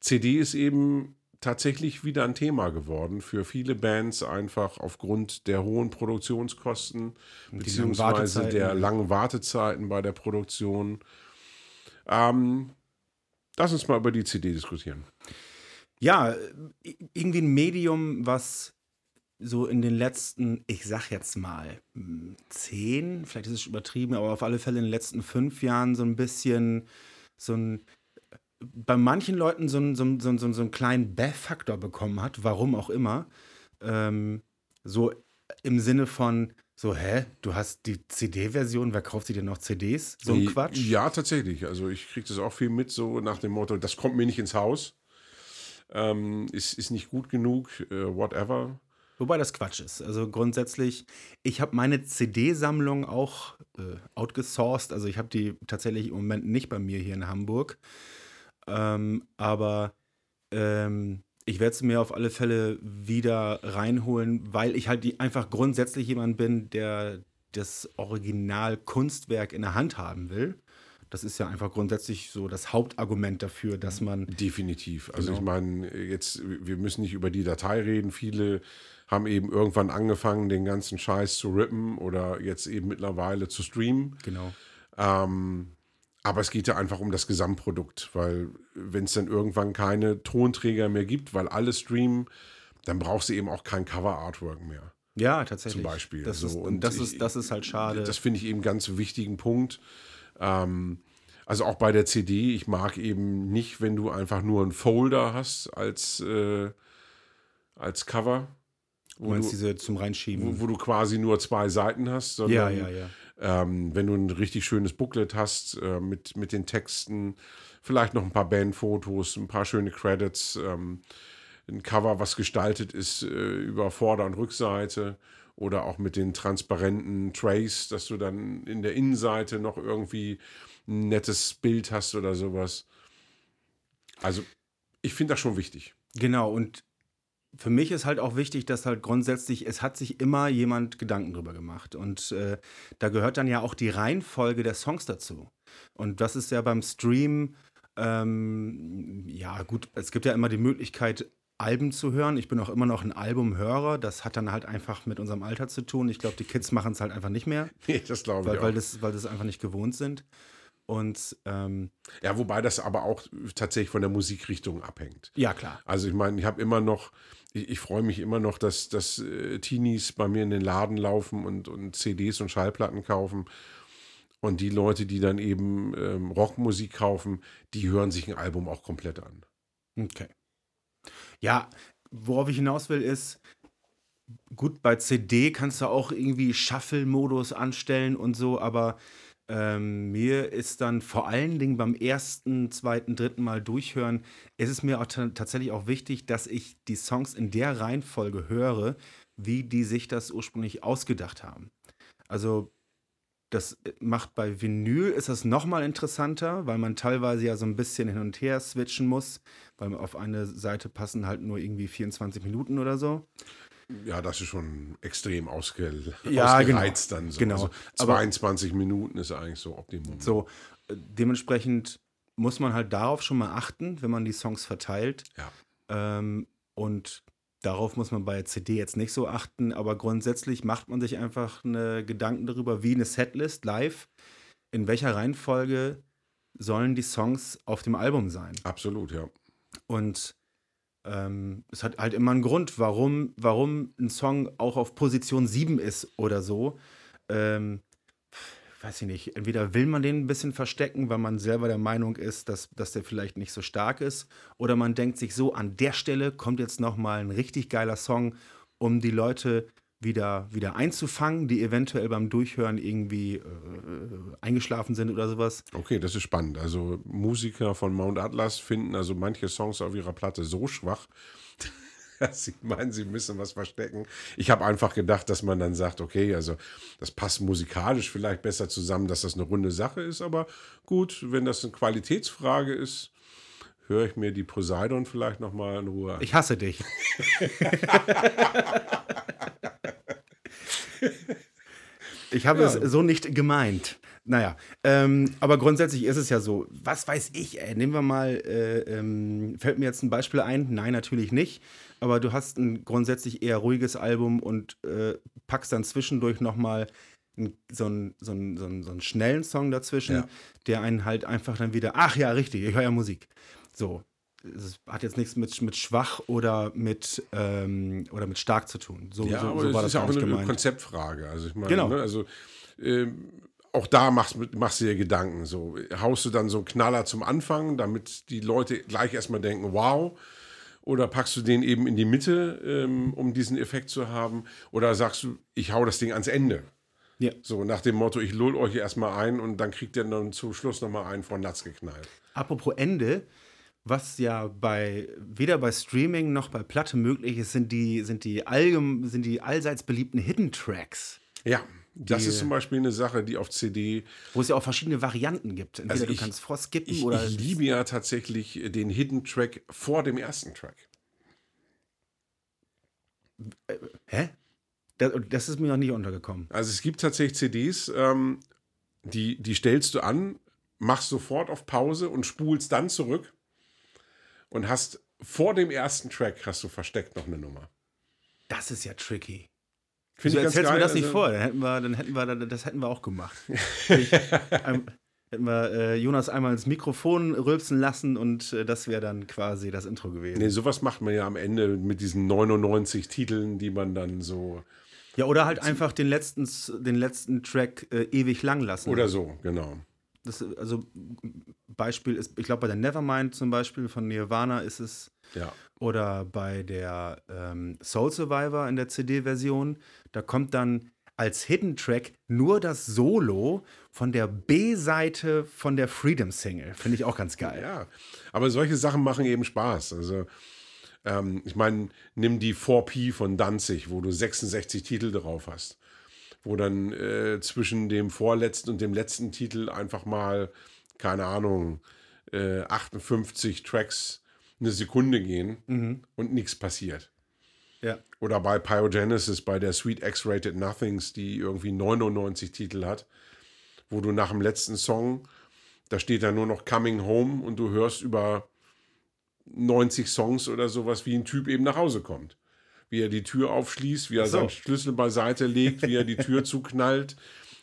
CD ist eben tatsächlich wieder ein Thema geworden für viele Bands, einfach aufgrund der hohen Produktionskosten, beziehungsweise der langen Wartezeiten bei der Produktion. Ähm, lass uns mal über die CD diskutieren. Ja, irgendwie ein Medium, was so in den letzten, ich sag jetzt mal, zehn, vielleicht ist es übertrieben, aber auf alle Fälle in den letzten fünf Jahren so ein bisschen so ein, bei manchen Leuten so einen, so einen, so einen, so einen kleinen Beth-Faktor bekommen hat, warum auch immer. Ähm, so im Sinne von, so, hä, du hast die CD-Version, wer kauft sich denn noch CDs? So ein Quatsch. Ja, tatsächlich. Also ich kriege das auch viel mit, so nach dem Motto, das kommt mir nicht ins Haus. Ähm, ist, ist nicht gut genug, äh, whatever. Wobei das Quatsch ist. Also grundsätzlich, ich habe meine CD-Sammlung auch äh, outgesourced. Also ich habe die tatsächlich im Moment nicht bei mir hier in Hamburg. Ähm, aber ähm, ich werde sie mir auf alle Fälle wieder reinholen, weil ich halt die, einfach grundsätzlich jemand bin, der das Original-Kunstwerk in der Hand haben will. Das ist ja einfach grundsätzlich so das Hauptargument dafür, dass man Definitiv. Also Genau. ich meine, jetzt, wir müssen nicht über die Datei reden. Viele haben eben irgendwann angefangen, den ganzen Scheiß zu rippen oder jetzt eben mittlerweile zu streamen. genau. Ähm, aber es geht ja einfach um das Gesamtprodukt, weil wenn es dann irgendwann keine Tonträger mehr gibt, weil alle streamen, dann brauchst du eben auch kein Cover-Artwork mehr. Ja, tatsächlich. Zum Beispiel. Das, So, ist, und das, ich- ist, das ist halt schade. Das finde ich eben ganz wichtigen Punkt. Ähm, also auch bei der CD, ich mag eben nicht, wenn du einfach nur einen Folder hast als, äh, als Cover, Du wo meinst du, diese zum Reinschieben. wo, wo du quasi nur zwei Seiten hast, sondern ja, ja, ja. Ähm, wenn du ein richtig schönes Booklet hast äh, mit, mit den Texten, vielleicht noch ein paar Bandfotos, ein paar schöne Credits, ähm, ein Cover, was gestaltet ist äh, über Vorder- und Rückseite oder auch mit den transparenten Trays, dass du dann in der Innenseite noch irgendwie ein nettes Bild hast oder sowas. Also, ich finde das schon wichtig. Genau, und für mich ist halt auch wichtig, dass halt grundsätzlich, es hat sich immer jemand Gedanken drüber gemacht. Und äh, da gehört dann ja auch die Reihenfolge der Songs dazu. Und das ist ja beim Stream, ähm, ja gut, es gibt ja immer die Möglichkeit, Alben zu hören. Ich bin auch immer noch ein Albumhörer. Das hat dann halt einfach mit unserem Alter zu tun. Ich glaube, die Kids machen es halt einfach nicht mehr. Nee, das glaube weil, ich weil, auch. das, weil das einfach nicht gewohnt sind. Und ähm, Ja, wobei das aber auch tatsächlich von der Musikrichtung abhängt. ja, klar. Also ich meine, ich habe immer noch, ich, ich freue mich immer noch, dass, dass äh, Teenies bei mir in den Laden laufen und, und CDs und Schallplatten kaufen. Und die Leute, die dann eben ähm, Rockmusik kaufen, die hören sich ein Album auch komplett an. Okay. Ja, worauf ich hinaus will, ist, gut, bei CD kannst du auch irgendwie Shuffle-Modus anstellen und so, aber ähm, mir ist dann vor allen Dingen beim ersten, zweiten, dritten Mal durchhören, ist es mir auch ta- tatsächlich auch wichtig, dass ich die Songs in der Reihenfolge höre, wie die sich das ursprünglich ausgedacht haben. Also das macht bei Vinyl ist das nochmal interessanter, weil man teilweise ja so ein bisschen hin und her switchen muss, weil auf eine Seite passen halt nur irgendwie 24 Minuten oder so. Ja, das ist schon extrem ausge Ja, genau. ausgereizt dann so. Genau. Also Aber- 22 Minuten ist eigentlich so Optimum. So, äh, dementsprechend muss man halt darauf schon mal achten, wenn man die Songs verteilt. Ja. Ähm, und darauf muss man bei der CD jetzt nicht so achten, aber grundsätzlich macht man sich einfach eine Gedanken darüber, wie eine Setlist live, in welcher Reihenfolge sollen die Songs auf dem Album sein. Absolut, ja. Und ähm, es hat halt immer einen Grund, warum, warum ein Song auch auf Position 7 ist oder so. Ähm, weiß ich nicht, entweder will man den ein bisschen verstecken, weil man selber der Meinung ist, dass, dass der vielleicht nicht so stark ist, oder man denkt sich so, an der Stelle kommt jetzt nochmal ein richtig geiler Song, um die Leute wieder, wieder einzufangen, die eventuell beim Durchhören irgendwie äh, eingeschlafen sind oder sowas. Okay, das ist spannend. Also Musiker von Mount Atlas finden also manche Songs auf ihrer Platte so schwach, dass sie meinen, sie müssen was verstecken. Ich habe einfach gedacht, dass man dann sagt, okay, also das passt musikalisch vielleicht besser zusammen, dass das eine runde Sache ist, aber gut, wenn das eine Qualitätsfrage ist, höre ich mir die Poseidon vielleicht noch mal in Ruhe an. Ich hasse dich. ich habe Ja. es so nicht gemeint. Naja, ähm, aber grundsätzlich ist es ja so. Was weiß ich, ey, nehmen wir mal, äh, ähm, fällt mir jetzt ein Beispiel ein? Nein, natürlich nicht. Aber du hast ein grundsätzlich eher ruhiges Album und äh, packst dann zwischendurch nochmal so einen, so, einen, so, einen, so einen schnellen Song dazwischen, Ja. der einen halt einfach dann wieder, ach ja, richtig, ich höre ja Musik. So. Es hat jetzt nichts mit, mit schwach oder mit, ähm, oder mit stark zu tun. So, Ja, so, aber so war das ist ja auch eine gemeint. Konzeptfrage. Also ich meine, Genau. ne, also ähm, auch da machst, machst du dir Gedanken. So haust du dann so einen Knaller zum Anfang, damit die Leute gleich erstmal denken, wow. Oder packst du den eben in die Mitte, ähm, um diesen Effekt zu haben? Oder sagst du, ich hau das Ding ans Ende? Ja. So nach dem Motto, ich lull euch erstmal ein und dann kriegt ihr dann zum Schluss nochmal einen von Latz geknallt. Apropos Ende, was ja bei weder bei Streaming noch bei Platte möglich ist, sind die, sind die, allgem, sind die allseits beliebten Hidden Tracks, Ja, das Die- ist zum Beispiel eine Sache, die auf CD wo es ja auch verschiedene Varianten gibt. Entweder Also du ich- kannst vorskippen Ich, oder. ich liebe ja tatsächlich den Hidden Track vor dem ersten Track. Hä? Das, das ist mir noch nie untergekommen. Also es gibt tatsächlich CDs, ähm, die, die stellst du an, machst sofort auf Pause und spulst dann zurück und hast vor dem ersten Track hast du versteckt noch eine Nummer. Das ist ja tricky. Finde Wieso erzählst du mir das nicht also- vor? Dann hätten wir, dann hätten wir, das hätten wir auch gemacht. Ich, ähm, hätten wir äh, Jonas einmal ins Mikrofon rülpsen lassen und äh, das wäre dann quasi das Intro gewesen. Nee, sowas macht man ja am Ende mit diesen 99 Titeln, die man dann so. Ja, oder halt einfach den letzten, den letzten Track äh, ewig lang lassen. Oder so, genau. Das, also Beispiel ist, ich glaube bei der Nevermind zum Beispiel von Nirvana ist es, Ja. oder bei der ähm, Soul Survivor in der CD-Version, da kommt dann als Hidden Track nur das Solo von der B-Seite von der Freedom Single. Finde ich auch ganz geil. Ja, aber solche Sachen machen eben Spaß. Also, ähm, ich meine, nimm die 4P von Danzig, wo du 66 Titel drauf hast. Wo dann äh, zwischen dem vorletzten und dem letzten Titel einfach mal, keine Ahnung, äh, 58 Tracks eine Sekunde gehen Mhm. und nichts passiert. Ja. Oder bei Pyogenesis, bei der Sweet X-Rated Nothings, die irgendwie 99 Titel hat, wo du nach dem letzten Song, da steht da nur noch Coming Home und du hörst über 90 Songs oder sowas, wie ein Typ eben nach Hause kommt. Wie er die Tür aufschließt, wie er so. seinen Schlüssel beiseite legt, wie er die Tür zuknallt,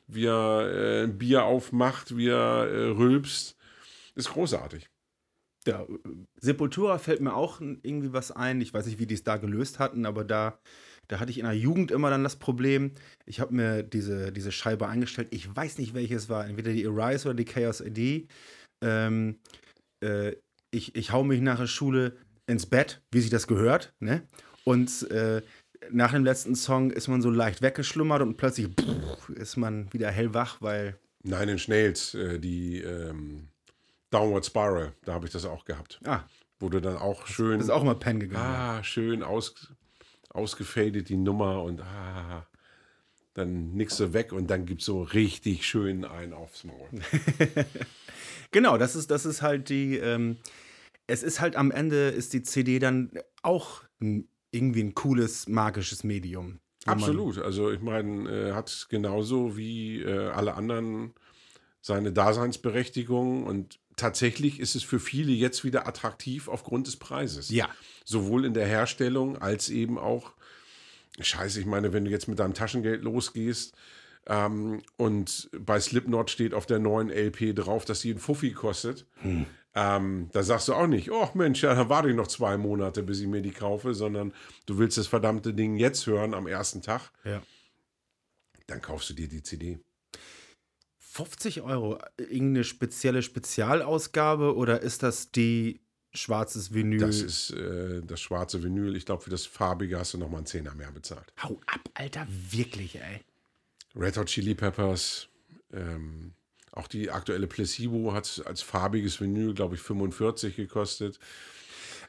wie er äh, Bier aufmacht, wie er äh, rülpst. Ist großartig. Ja, Sepultura fällt mir auch irgendwie was ein. Ich weiß nicht, wie die es da gelöst hatten, aber da, da hatte ich in der Jugend immer dann das Problem. Ich habe mir diese, diese Scheibe eingestellt. Ich weiß nicht, welches war. Entweder die Arise oder die Chaos AD. Ähm, äh, ich, ich hau mich nach der Schule ins Bett, wie sich das gehört. Ne? Und äh, nach dem letzten Song ist man so leicht weggeschlummert und plötzlich ist man wieder hellwach, weil. Nein, in Schnells, äh, die ähm, Downward Spiral, da habe ich das auch gehabt. Ah, Wo du dann auch schön. das ist auch immer pennen gegangen. Ah, schön aus, ausgefadet die Nummer und ah, dann nix so weg und dann gibt so richtig schön einen aufs Maul. Genau, das ist, das ist halt die, ähm, es ist halt am Ende ist die CD dann auch ein, irgendwie ein cooles, magisches Medium. Absolut. Also ich meine, äh, hat genauso wie äh, alle anderen seine Daseinsberechtigung und tatsächlich ist es für viele jetzt wieder attraktiv aufgrund des Preises. Ja. Sowohl in der Herstellung als eben auch, scheiße, ich meine, wenn du jetzt mit deinem Taschengeld losgehst ähm, und bei Slipknot steht auf der neuen LP drauf, dass sie einen Fuffi kostet, ähm, da sagst du auch nicht, oh Mensch, ja, dann warte ich noch zwei Monate, bis ich mir die kaufe, sondern du willst das verdammte Ding jetzt hören am ersten Tag, Ja. dann kaufst du dir die CD. 50 Euro, irgendeine spezielle Spezialausgabe oder ist das die schwarzes Vinyl? Das ist äh, das schwarze Vinyl. Ich glaube, für das farbige hast du nochmal einen Zehner mehr bezahlt. Hau ab, Alter, wirklich, ey. Red Hot Chili Peppers, ähm, auch die aktuelle Placebo hat als farbiges Vinyl, glaube ich, 45 gekostet.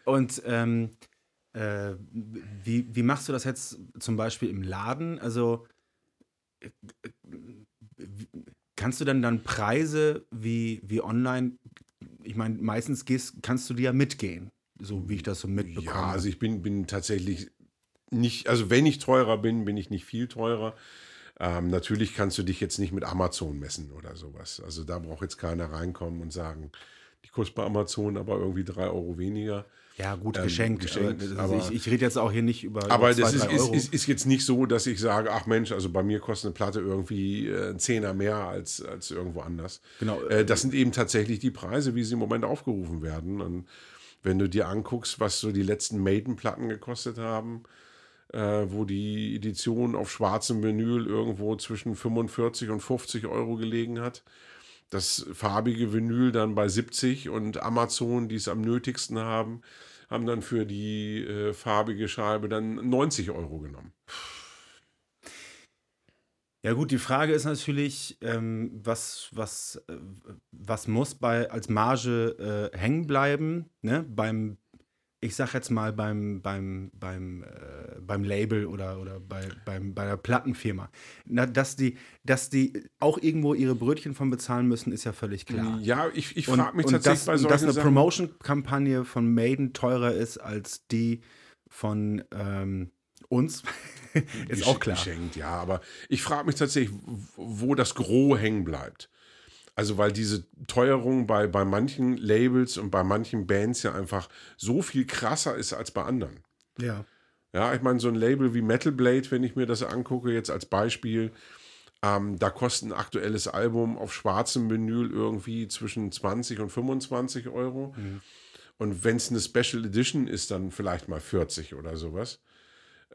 Und ähm, äh, wie, wie machst du das jetzt zum Beispiel im Laden? Also äh, kannst du dann dann Preise wie, wie online? Ich meine, meistens gehst, kannst du die ja mitgehen, so wie ich das so mitbekomme. Ja, also ich bin, bin tatsächlich nicht, also wenn ich teurer bin, bin ich nicht viel teurer. Ähm, natürlich kannst du dich jetzt nicht mit Amazon messen oder sowas. Also da braucht jetzt keiner reinkommen und sagen, die kostet bei Amazon aber irgendwie drei Euro weniger. ja, gut, ähm, geschenkt. geschenkt, aber, aber- ich, ich rede jetzt auch hier nicht über, Aber über das zwei, ist, drei ist, Euro. ist, ist jetzt nicht so, dass ich sage, ach Mensch, also bei mir kostet eine Platte irgendwie äh, ein Zehner mehr als, als irgendwo anders. Genau. Äh, das sind eben tatsächlich die Preise, wie sie im Moment aufgerufen werden. Und wenn du dir anguckst, was so die letzten Maiden-Platten gekostet haben, äh, wo die Edition auf schwarzem Vinyl irgendwo zwischen 45 und 50 Euro gelegen hat. Das farbige Vinyl dann bei 70 und Amazon, die es am nötigsten haben, haben dann für die äh, farbige Scheibe dann 90 Euro genommen. Ja gut, die Frage ist natürlich, ähm, was, was, äh, was muss bei, als Marge äh, hängen bleiben, ne? Beim, ich sag jetzt mal beim, beim, beim, äh, beim Label oder, oder bei, beim, bei der Plattenfirma. Na, dass, die, dass die auch irgendwo ihre Brötchen von bezahlen müssen, ist ja völlig klar. Ja, ich, ich frage mich und tatsächlich dass, bei solchen dass eine. Promotion-Kampagne von Maiden teurer ist als die von ähm, uns, ist auch klar. Geschenkt, ja, aber ich frage mich tatsächlich, wo das Gros hängen bleibt. Also, weil diese Teuerung bei, bei manchen Labels und bei manchen Bands ja einfach so viel krasser ist als bei anderen. Ja. Ja, ich meine, so ein Label wie Metal Blade, wenn ich mir das angucke, jetzt als Beispiel, ähm, da kostet ein aktuelles Album auf schwarzem Vinyl irgendwie zwischen 20 und 25 Euro. Und wenn es eine Special Edition ist, dann vielleicht mal 40 oder sowas.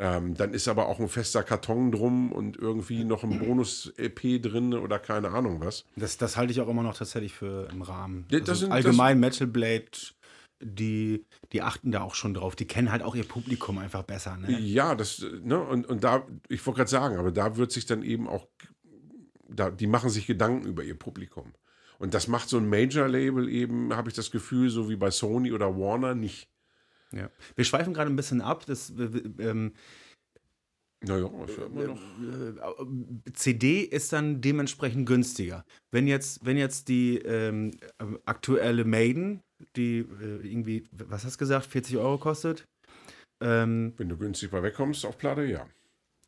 Ähm, dann ist aber auch ein fester Karton drum und irgendwie noch ein Bonus-EP drin oder keine Ahnung was. Das, das halte ich auch immer noch tatsächlich für im Rahmen. Das also sind- allgemein Metal Blade die, die achten da auch schon drauf. Die kennen halt auch ihr Publikum einfach besser. Ne? Ja, das, ne, und, und da, ich wollte gerade sagen, aber da wird sich dann eben auch, da, die machen sich Gedanken über ihr Publikum. Und das macht so ein Major-Label eben, habe ich das Gefühl, so wie bei Sony oder Warner nicht. Ja. Wir schweifen gerade ein bisschen ab. Das, ähm, naja, ist ja immer noch. äh, CD ist dann dementsprechend günstiger. Wenn jetzt, wenn jetzt die ähm, aktuelle Maiden, die äh, irgendwie, was hast du gesagt, 40 Euro kostet, ähm, Wenn du günstig bei wegkommst auf Platte, ja.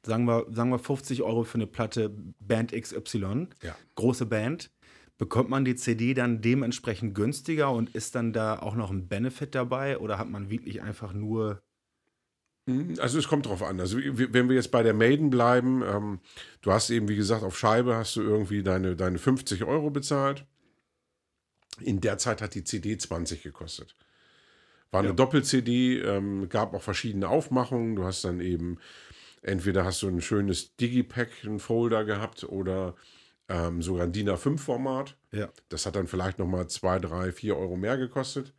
sagen, wir, sagen wir 50 Euro für eine Platte Band XY, Ja. große Band, bekommt man die CD dann dementsprechend günstiger und ist dann da auch noch ein Benefit dabei oder hat man wirklich einfach nur Mhm, Also es kommt drauf an. Also wenn wir jetzt bei der Maiden bleiben, ähm, du hast eben, wie gesagt, auf Scheibe hast du irgendwie deine, deine 50 Euro bezahlt. In der Zeit hat die CD 20 gekostet. War eine Ja. Doppel-CD, ähm, gab auch verschiedene Aufmachungen. Du hast dann eben, entweder hast du ein schönes Digipack, einen Folder gehabt oder ähm, sogar ein DIN A5-Format. Ja. Das hat dann vielleicht nochmal 2, 3, 4 Euro mehr gekostet.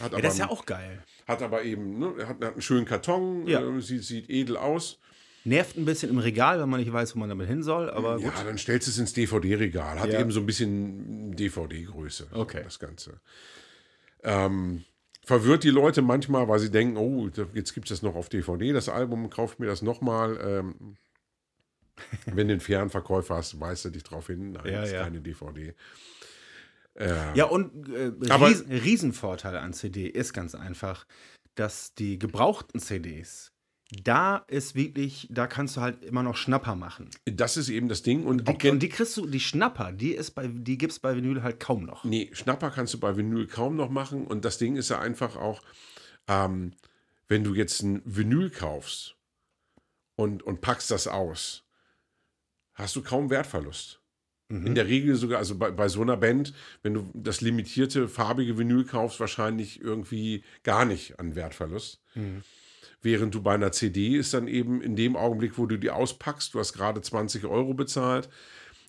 Hat Ja, das ist ja auch geil. hat aber eben, ne, hat, hat einen schönen Karton, Ja. äh, sieht, sieht edel aus. Nervt ein bisschen im Regal, wenn man nicht weiß, wo man damit hin soll, aber Ja, gut. dann stellst du es ins DVD-Regal. Hat Ja. eben so ein bisschen DVD-Größe. so Okay. Das Ganze. Ähm, verwirrt die Leute manchmal, weil sie denken, oh, jetzt gibt es das noch auf DVD, das Album, kauft mir das nochmal. Ähm, wenn du einen fairen Verkäufer hast, weist er dich drauf hin. Nein, Ja, ist ja. keine DVD. Äh, Ja, und äh, Aber- Ries Riesenvorteil an CD ist ganz einfach, dass die gebrauchten CDs, da ist wirklich, da kannst du halt immer noch Schnapper machen. Das ist eben das Ding. Und, Die, und die kriegst du, die Schnapper, die, ist bei, die gibt es bei Vinyl halt kaum noch. Nee, Schnapper kannst du bei Vinyl kaum noch machen. Und das Ding ist ja einfach auch, ähm, wenn du jetzt ein Vinyl kaufst und, und packst das aus, hast du kaum Wertverlust. In der Regel sogar, also bei, bei so einer Band, wenn du das limitierte farbige Vinyl kaufst, wahrscheinlich irgendwie gar nicht an Wertverlust. Während du bei einer CD ist dann eben in dem Augenblick, wo du die auspackst, du hast gerade 20 Euro bezahlt,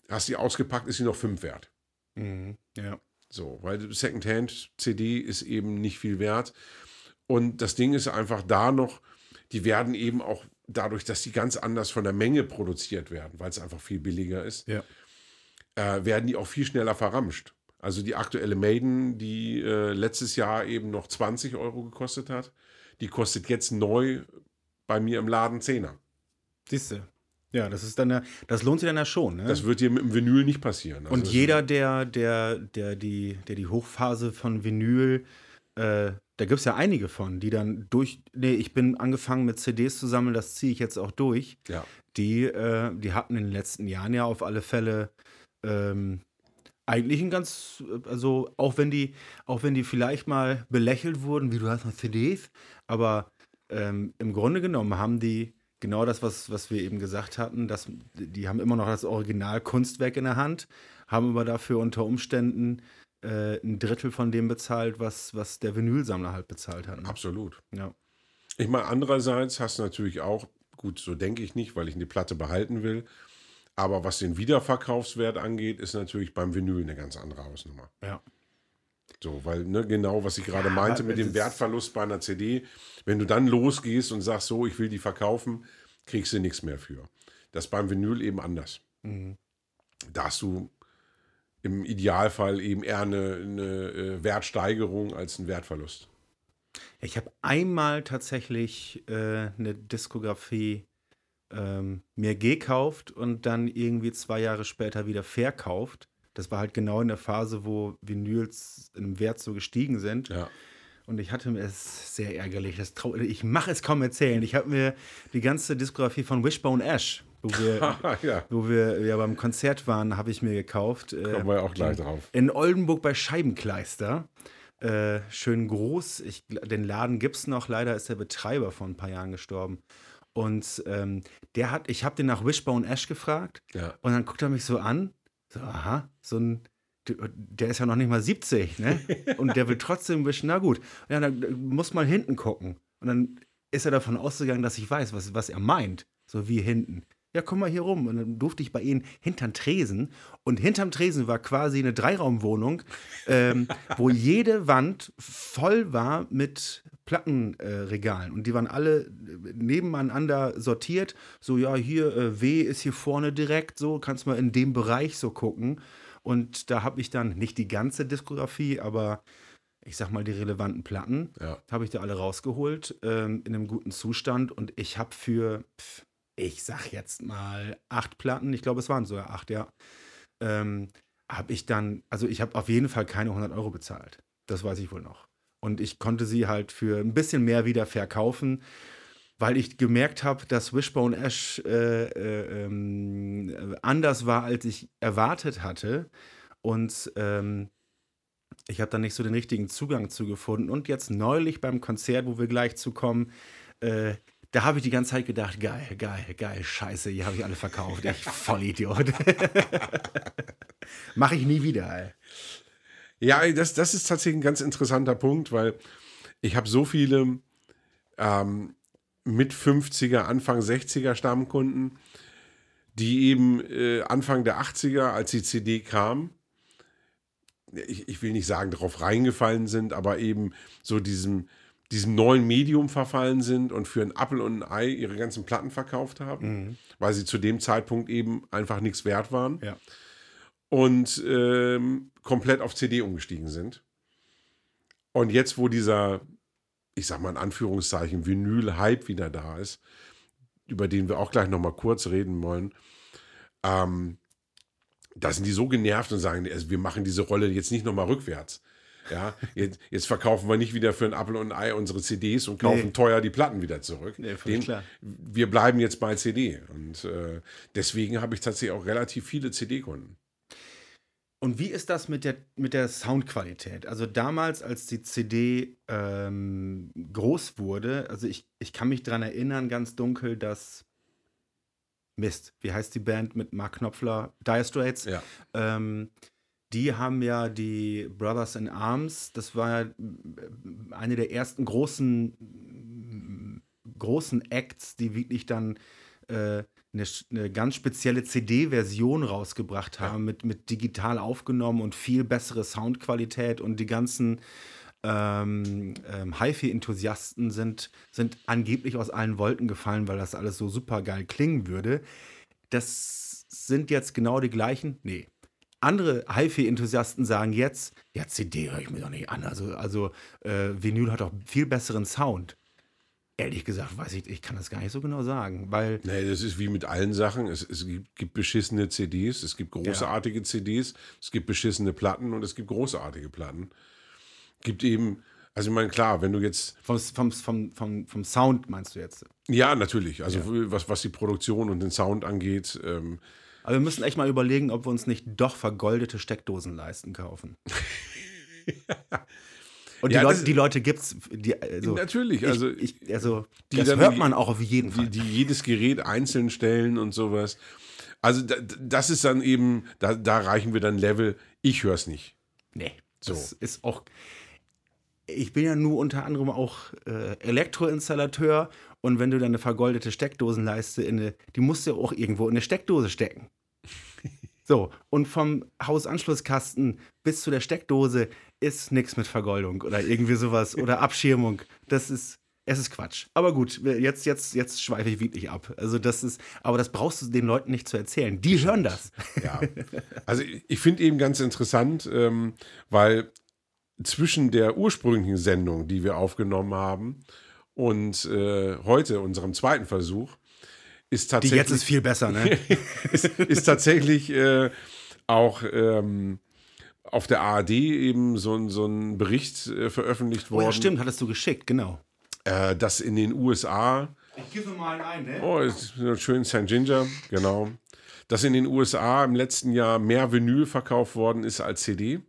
hast die ausgepackt, ist sie noch 5 wert. Ja. So, weil Secondhand-CD ist eben nicht viel wert. Und das Ding ist einfach da noch, die werden eben auch dadurch, dass die ganz anders von der Menge produziert werden, weil es einfach viel billiger ist, Ja. äh, werden die auch viel schneller verramscht. Also die aktuelle Maiden, die äh, letztes Jahr eben noch 20 Euro gekostet hat, die kostet jetzt neu bei mir im Laden 10er. Siehst du. Ja, das ist dann ja, das lohnt sich dann ja schon. Ne? Das wird dir mit dem Vinyl nicht passieren. Also Und jeder, der, der, der, die, der die Hochphase von Vinyl, äh, da gibt es ja einige von, die dann durch, nee, ich bin angefangen mit CDs zu sammeln, das ziehe ich jetzt auch durch. Ja. Die, äh, die hatten in den letzten Jahren ja auf alle Fälle ähm, eigentlich ein ganz, also auch wenn die, auch wenn die vielleicht mal belächelt wurden, wie du hast noch CDs, aber ähm, im Grunde genommen haben die genau das, was, was wir eben gesagt hatten, dass, die haben immer noch das Original-Kunstwerk in der Hand, haben aber dafür unter Umständen äh, ein Drittel von dem bezahlt, was, was der Vinylsammler halt bezahlt hat. Ne? Absolut. Ja. Ich meine, andererseits hast du natürlich auch, gut, so denke ich nicht, weil ich die Platte behalten will. Aber was den Wiederverkaufswert angeht, ist natürlich beim Vinyl eine ganz andere Hausnummer. Ja. So, weil ne, genau, was ich gerade Ja, meinte mit dem Wertverlust bei einer CD, wenn du dann losgehst und sagst, so, ich will die verkaufen, kriegst du nichts mehr für. Das ist beim Vinyl eben anders. Mhm. Da hast du im Idealfall eben eher eine, eine äh, Wertsteigerung als einen Wertverlust. Ich habe einmal tatsächlich äh, eine Diskografie ähm, mir gekauft und dann irgendwie zwei Jahre später wieder verkauft. Das war halt genau in der Phase, wo Vinyls im Wert so gestiegen sind. Ja. Und ich hatte mir, es sehr ärgerlich, das trau ich mache es kaum erzählen. Ich habe mir die ganze Diskografie von Wishbone Ash, wo wir, ja, wo wir ja beim Konzert waren, habe ich mir gekauft. Äh, kommen wir auch gleich drauf. in Oldenburg bei Scheibenkleister. Äh, schön groß. Ich, den Laden gibt es noch. Leider ist der Betreiber vor ein paar Jahren gestorben. Und ähm, der hat, ich habe den nach Wishbone Ash gefragt. Ja. Und dann guckt er mich so an. So, aha, so ein, der- der ist ja noch nicht mal 70, ne? Und der will trotzdem wischen. Na gut. Ja, dann äh, muss mal hinten gucken. Und dann ist er davon ausgegangen, dass ich weiß, was, was er meint. So wie hinten. Ja, komm mal hier rum. Und dann durfte ich bei ihnen hinterm Tresen. Und hinterm Tresen war quasi eine Dreiraumwohnung, ähm, wo jede Wand voll war mit Plattenregalen. Äh, und die waren alle nebeneinander sortiert. So, ja, hier äh, W ist hier vorne direkt, so kannst mal in dem Bereich so gucken. Und da habe ich dann nicht die ganze Diskografie, aber ich sag mal, die relevanten Platten, Ja. habe ich da alle rausgeholt, ähm, in einem guten Zustand. Und ich habe für, pf, ich sag jetzt mal, acht Platten, ich glaube, es waren sogar acht, ja, ähm, habe ich dann, also ich habe auf jeden Fall keine 100 Euro bezahlt. Das weiß ich wohl noch. Und ich konnte sie halt für ein bisschen mehr wieder verkaufen, weil ich gemerkt habe, dass Wishbone Ash äh, äh, äh, anders war, als ich erwartet hatte. Und ähm, ich habe da nicht so den richtigen Zugang zu gefunden. Und jetzt neulich beim Konzert, wo wir gleich zu kommen, äh, da habe ich die ganze Zeit gedacht, geil, geil, geil, scheiße, hier habe ich alle verkauft. Ich Vollidiot. Mache ich nie wieder, ey. Ja, das, das ist tatsächlich ein ganz interessanter Punkt, weil ich habe so viele ähm, mit 50er, Anfang 60er Stammkunden, die eben äh, Anfang der 80er, als die CD kam, ich, ich will nicht sagen, darauf reingefallen sind, aber eben so diesem, diesem neuen Medium verfallen sind und für ein Apfel und ein Ei ihre ganzen Platten verkauft haben, weil sie zu dem Zeitpunkt eben einfach nichts wert waren Ja. und ähm, komplett auf CD umgestiegen sind. Und jetzt, wo dieser, ich sag mal in Anführungszeichen, Vinyl-Hype wieder da ist, über den wir auch gleich nochmal kurz reden wollen, ähm, da sind die so genervt und sagen, also wir machen diese Rolle jetzt nicht nochmal rückwärts. Ja, jetzt, jetzt verkaufen wir nicht wieder für ein Apfel und ein Ei unsere CDs und kaufen Nee. teuer die Platten wieder zurück. Nee, völlig klar. Wir bleiben jetzt bei CD. Und äh, deswegen habe ich tatsächlich auch relativ viele CD-Kunden. Und wie ist das mit der, mit der Soundqualität? Also damals, als die CD ähm, groß wurde, also ich, ich kann mich daran erinnern, ganz dunkel, dass Mist, wie heißt die Band mit Mark Knopfler? Dire Straits. Ja. Ähm, die haben ja die Brothers in Arms, das war ja eine der ersten großen, großen Acts, die wirklich dann äh, eine, eine ganz spezielle CD-Version rausgebracht haben, mit, mit digital aufgenommen und viel bessere Soundqualität und die ganzen ähm, ähm, HiFi-Enthusiasten sind, sind angeblich aus allen Wolken gefallen, weil das alles so super geil klingen würde. Das sind jetzt genau die gleichen. Nee. Andere HiFi-Enthusiasten sagen jetzt, ja, CD höre ich mir doch nicht an. Also, also äh, Vinyl hat doch viel besseren Sound. Ehrlich gesagt, weiß ich, ich kann das gar nicht so genau sagen, weil Nee, das ist wie mit allen Sachen. Es, es gibt, gibt beschissene CDs, es gibt großartige CDs, es gibt beschissene Platten und es gibt großartige Platten. Gibt eben, also ich meine, klar, wenn du jetzt, vom, vom, vom, vom, vom Sound meinst du jetzt. ja, natürlich, also was, was die Produktion und den Sound angeht, ähm, Aber wir müssen echt mal überlegen, ob wir uns nicht doch vergoldete Steckdosenleisten kaufen. Und die, Ja, Leute, die Leute gibt's. Die, also, Natürlich, also ich, ich, also die das hört man auch auf jeden Fall. die, die jedes Gerät einzeln stellen und sowas. Also da, das ist dann eben, da, da reichen wir dann Level, ich höre es nicht. nee, So. das ist auch. Ich bin ja nur unter anderem auch äh, Elektroinstallateur und wenn du dann eine vergoldete Steckdosenleiste in eine, die musst du ja auch irgendwo in eine Steckdose stecken. So, und vom Hausanschlusskasten bis zu der Steckdose ist nichts mit Vergoldung oder irgendwie sowas oder Abschirmung. Das ist, es ist Quatsch. Aber gut, jetzt, jetzt, jetzt schweife ich wirklich ab. Also das ist, aber das brauchst du den Leuten nicht zu erzählen. Die hören das. Ja. Also ich, ich finde eben ganz interessant, ähm, weil zwischen der ursprünglichen Sendung, die wir aufgenommen haben, und äh, heute, unserem zweiten Versuch, ist Die tatsächlich. jetzt ist viel besser, ne? ist, ist tatsächlich äh, auch ähm, auf der ARD eben so, ein- so ein Bericht äh, veröffentlicht Oh worden, ja, stimmt, hattest du geschickt, genau. äh, dass in den USA, Ich gebe mal einen ein, ne? oh, ist schön St. Ginger, genau, dass in den USA im letzten Jahr mehr Vinyl verkauft worden ist als CD.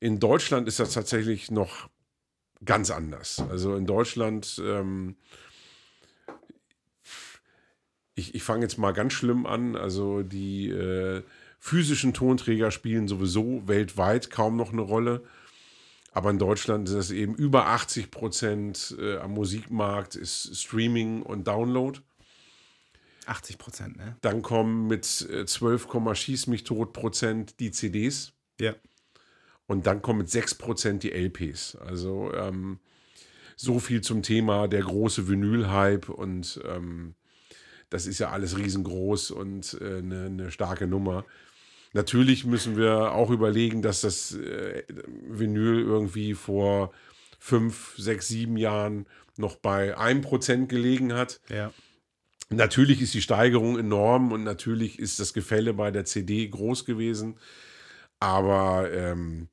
In Deutschland ist das tatsächlich noch ganz anders. Also in Deutschland, ähm, ich, ich fange jetzt mal ganz schlimm an. Also die äh, physischen Tonträger spielen sowieso weltweit kaum noch eine Rolle. Aber in Deutschland ist das eben über 80 Prozent äh, am Musikmarkt ist Streaming und Download. 80 Prozent, ne? Dann kommen mit äh, 12, Schieß mich tot Prozent die CDs. Ja. Und dann kommen mit 6 Prozent die LPs. Also ähm, so viel zum Thema der große Vinyl-Hype und ähm, das ist ja alles riesengroß und eine äh, ne, ne starke Nummer. Natürlich müssen wir auch überlegen, dass das äh, Vinyl irgendwie vor fünf, sechs, sieben Jahren noch bei einem Prozent gelegen hat. Ja. Natürlich ist die Steigerung enorm und natürlich ist das Gefälle bei der CD groß gewesen. Aber ähm,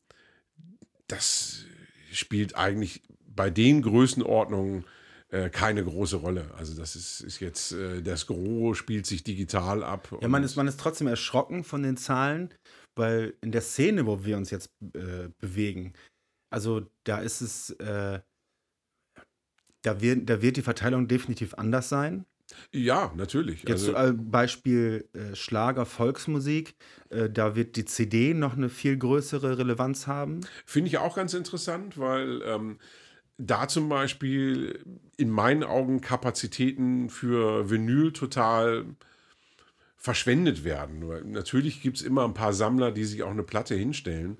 das spielt eigentlich bei den Größenordnungen äh, keine große Rolle. Also das ist, ist jetzt, äh, das Gros spielt sich digital ab. Ja, man ist, man ist trotzdem erschrocken von den Zahlen, weil in der Szene, wo wir uns jetzt äh, bewegen, also da ist es, äh, da, wird, da wird die Verteilung definitiv anders sein. Ja, natürlich. Jetzt also, Beispiel äh, Schlager, Volksmusik, äh, da wird die CD noch eine viel größere Relevanz haben. Finde ich auch ganz interessant, weil ähm, da zum Beispiel in meinen Augen Kapazitäten für Vinyl total verschwendet werden. Natürlich gibt es immer ein paar Sammler, die sich auch eine Platte hinstellen.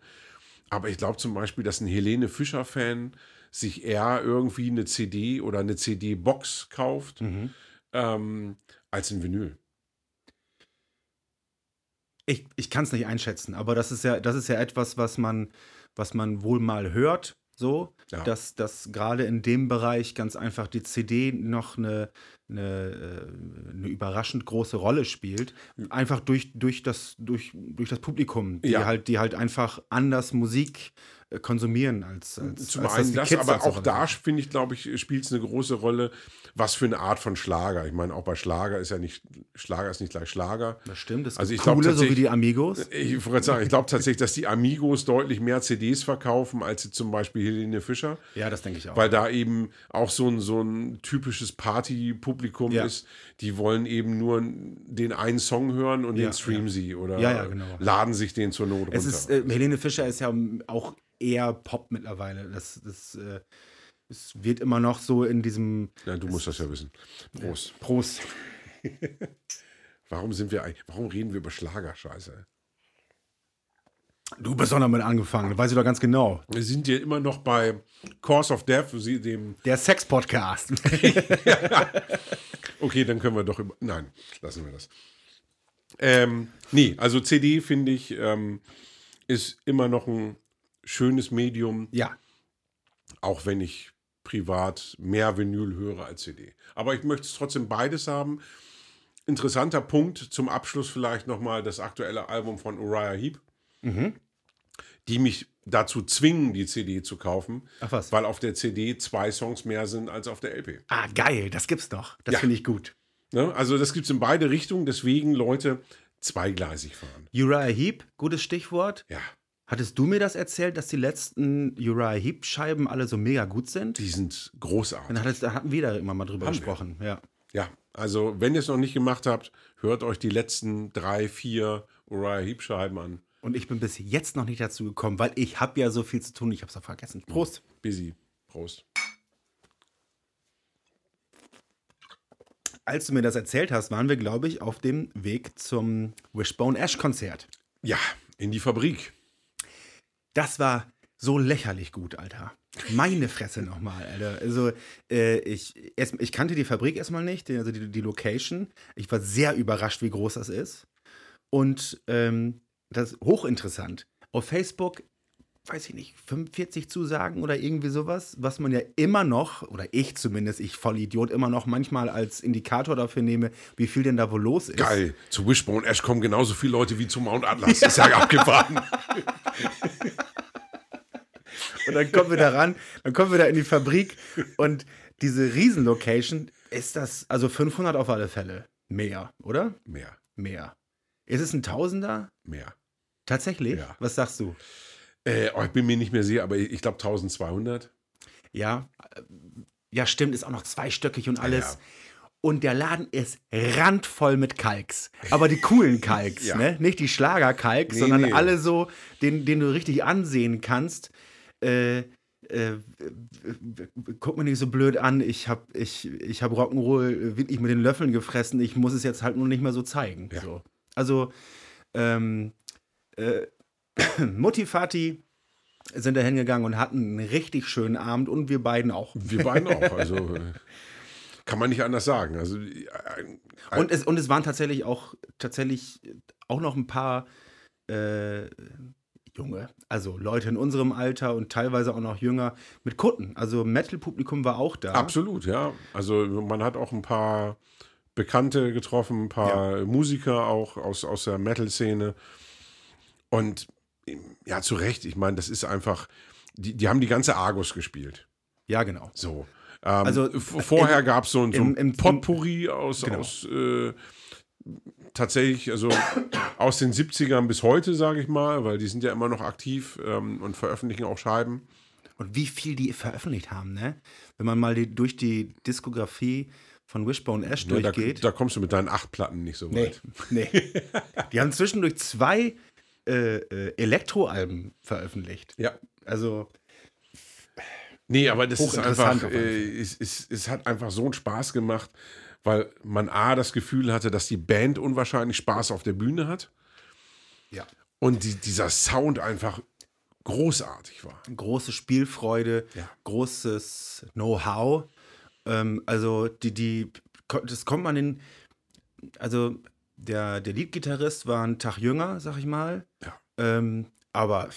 Aber ich glaube zum Beispiel, dass ein Helene Fischer-Fan sich eher irgendwie eine CD oder eine CD-Box kauft. Mhm ähm, als ein Vinyl. Ich, ich kann es nicht einschätzen, aber das ist ja, das ist ja etwas, was man, was man wohl mal hört, so, ja. dass, dass gerade in dem Bereich ganz einfach die CD noch eine, eine, äh, eine überraschend große Rolle spielt. Einfach durch, durch, das, durch, durch das Publikum, die, ja. halt, die halt einfach anders Musik äh, konsumieren als, als Zum als einen das, das aber auch da finde ich, glaube ich, spielt es eine große Rolle, was für eine Art von Schlager. Ich meine, auch bei Schlager ist ja nicht, Schlager ist nicht gleich Schlager. Das stimmt, das also ich coole, so wie die Amigos. Ich wollte sagen, ich glaube tatsächlich, dass die Amigos deutlich mehr CDs verkaufen, als sie zum Beispiel Helene Fischer. Ja, das denke ich auch. Weil da eben auch so ein, so ein typisches Party-Publikum ja. ist. Die wollen eben nur den einen Song hören und ja, den streamen ja. sie oder genau. laden sich den zur Not runter. Es ist, äh, Helene Fischer ist ja auch eher Pop mittlerweile. Das, das äh, es wird immer noch so in diesem. Ja, du musst das ja wissen. Prost. Prost. warum sind wir eigentlich, warum reden wir über Schlagerscheiße? Du bist doch damit angefangen, das weiß ich doch ganz genau. Wir sind ja immer noch bei Course of Death, dem. Der Sex-Podcast. okay, dann können wir doch über. Nein, lassen wir das. Ähm, nee, also CD finde ich, ähm, ist immer noch ein schönes Medium. Ja. Auch wenn ich privat mehr Vinyl höre als CD. Aber ich möchte es trotzdem beides haben. Interessanter Punkt zum Abschluss vielleicht nochmal das aktuelle Album von Uriah Heep, mhm. die mich dazu zwingen, die CD zu kaufen. Ach was. Weil auf der CD zwei Songs mehr sind als auf der LP. Ah, geil, das gibt's doch. Das ja. finde ich gut. Ne? Also das gibt es in beide Richtungen, deswegen Leute zweigleisig fahren. Uriah Heep, gutes Stichwort. Ja. Hattest du mir das erzählt, dass die letzten Uriah Heep-Scheiben alle so mega gut sind? Die sind großartig. Dann da hatten wir da immer mal drüber Haben gesprochen. Ja. ja, also wenn ihr es noch nicht gemacht habt, hört euch die letzten drei, vier Uriah Heep-Scheiben an. Und ich bin bis jetzt noch nicht dazu gekommen, weil ich habe ja so viel zu tun, ich habe es auch vergessen. Prost. Busy. Prost. Als du mir das erzählt hast, waren wir, glaube ich, auf dem Weg zum Wishbone Ash Konzert. Ja, in die Fabrik. Das war so lächerlich gut, Alter. Meine Fresse nochmal, Alter. Also, äh, ich, erst, ich kannte die Fabrik erstmal nicht, also die, die Location. Ich war sehr überrascht, wie groß das ist. Und ähm, das ist hochinteressant. Auf Facebook, weiß ich nicht, 45 Zusagen oder irgendwie sowas, was man ja immer noch, oder ich zumindest, ich voll Idiot, immer noch manchmal als Indikator dafür nehme, wie viel denn da wohl los ist. Geil. Zu Wishbone Ash kommen genauso viele Leute wie zu Mount Atlas. Ja. Ist ja abgefahren. Und dann kommen wir da ran, dann kommen wir da in die Fabrik und diese Riesenlocation, ist das, also 500 auf alle Fälle. Mehr, oder? Mehr. Mehr. Ist es ein Tausender? Mehr. Tatsächlich? Ja. Was sagst du? Äh, oh, ich bin mir nicht mehr sicher, aber ich glaube 1200. Ja, ja, stimmt, ist auch noch zweistöckig und alles. Ja. Und der Laden ist randvoll mit Kalks. Aber die coolen Kalks, ja. ne? Nicht die Schlagerkalks, nee, sondern nee. alle so, den, den du richtig ansehen kannst. Äh, äh, guck mir nicht so blöd an, ich habe ich, ich hab Rock'n'Roll wirklich mit den Löffeln gefressen, ich muss es jetzt halt nur nicht mehr so zeigen. Ja. So. Also, ähm, äh, Mutti Fati sind da hingegangen und hatten einen richtig schönen Abend und wir beiden auch. Wir beiden auch. Also äh, kann man nicht anders sagen. Also äh, ein- Und es, und es waren tatsächlich auch, tatsächlich auch noch ein paar äh, junge, also Leute in unserem Alter und teilweise auch noch jünger mit Kutten. Also Metal-Publikum war auch da. absolut, ja. Also man hat auch ein paar Bekannte getroffen, ein paar Musiker auch aus, aus der Metal-Szene. Und ja, zu Recht, ich meine, das ist einfach, die, die haben die ganze Argus gespielt. Ja, genau. So. Ähm, Also, vorher gab es so, ein- so ein Potpourri aus, Genau. aus äh, tatsächlich, also aus den 70ern bis heute, sage ich mal, weil die sind ja immer noch aktiv ähm, und veröffentlichen auch Scheiben. Und wie viel die veröffentlicht haben, ne? Wenn man mal die, durch die Diskografie von Wishbone Ash Ne, da, durchgeht. da kommst du mit deinen acht Platten nicht so nee, weit. nee. die haben zwischendurch zwei äh, äh, Elektroalben veröffentlicht. Ja. Also, Nee, aber das ist einfach, äh, es, es, es hat einfach so einen Spaß gemacht, weil man A, das Gefühl hatte, dass die Band unwahrscheinlich Spaß auf der Bühne hat ja. und die, dieser Sound einfach großartig war. große Spielfreude, Ja. großes Know-how. Ähm, also die, die, das kommt man in, also der, der Leadgitarrist war einen Tag jünger, sag ich mal. Ja. Ähm, aber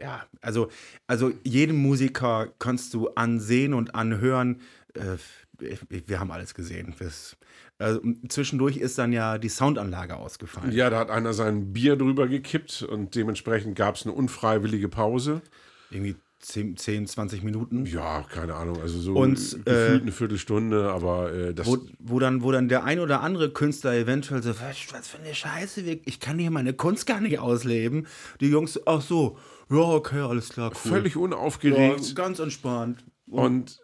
ja, also, also jeden Musiker kannst du ansehen und anhören. Äh, wir haben alles gesehen. Das, also, zwischendurch ist dann ja die Soundanlage ausgefallen. Ja, da hat einer sein Bier drüber gekippt und dementsprechend gab es eine unfreiwillige Pause. Irgendwie 10, 10, 20 Minuten. Ja, keine Ahnung, also so Und, gefühlt äh, eine Viertelstunde, aber äh, das. Wo, wo, dann, wo dann der ein oder andere Künstler eventuell so, was, für eine Scheiße, ich kann hier meine Kunst gar nicht ausleben. Die Jungs, ach so, ja, okay, alles klar, cool. Völlig ja, unaufgeregt. ganz entspannt. Und, und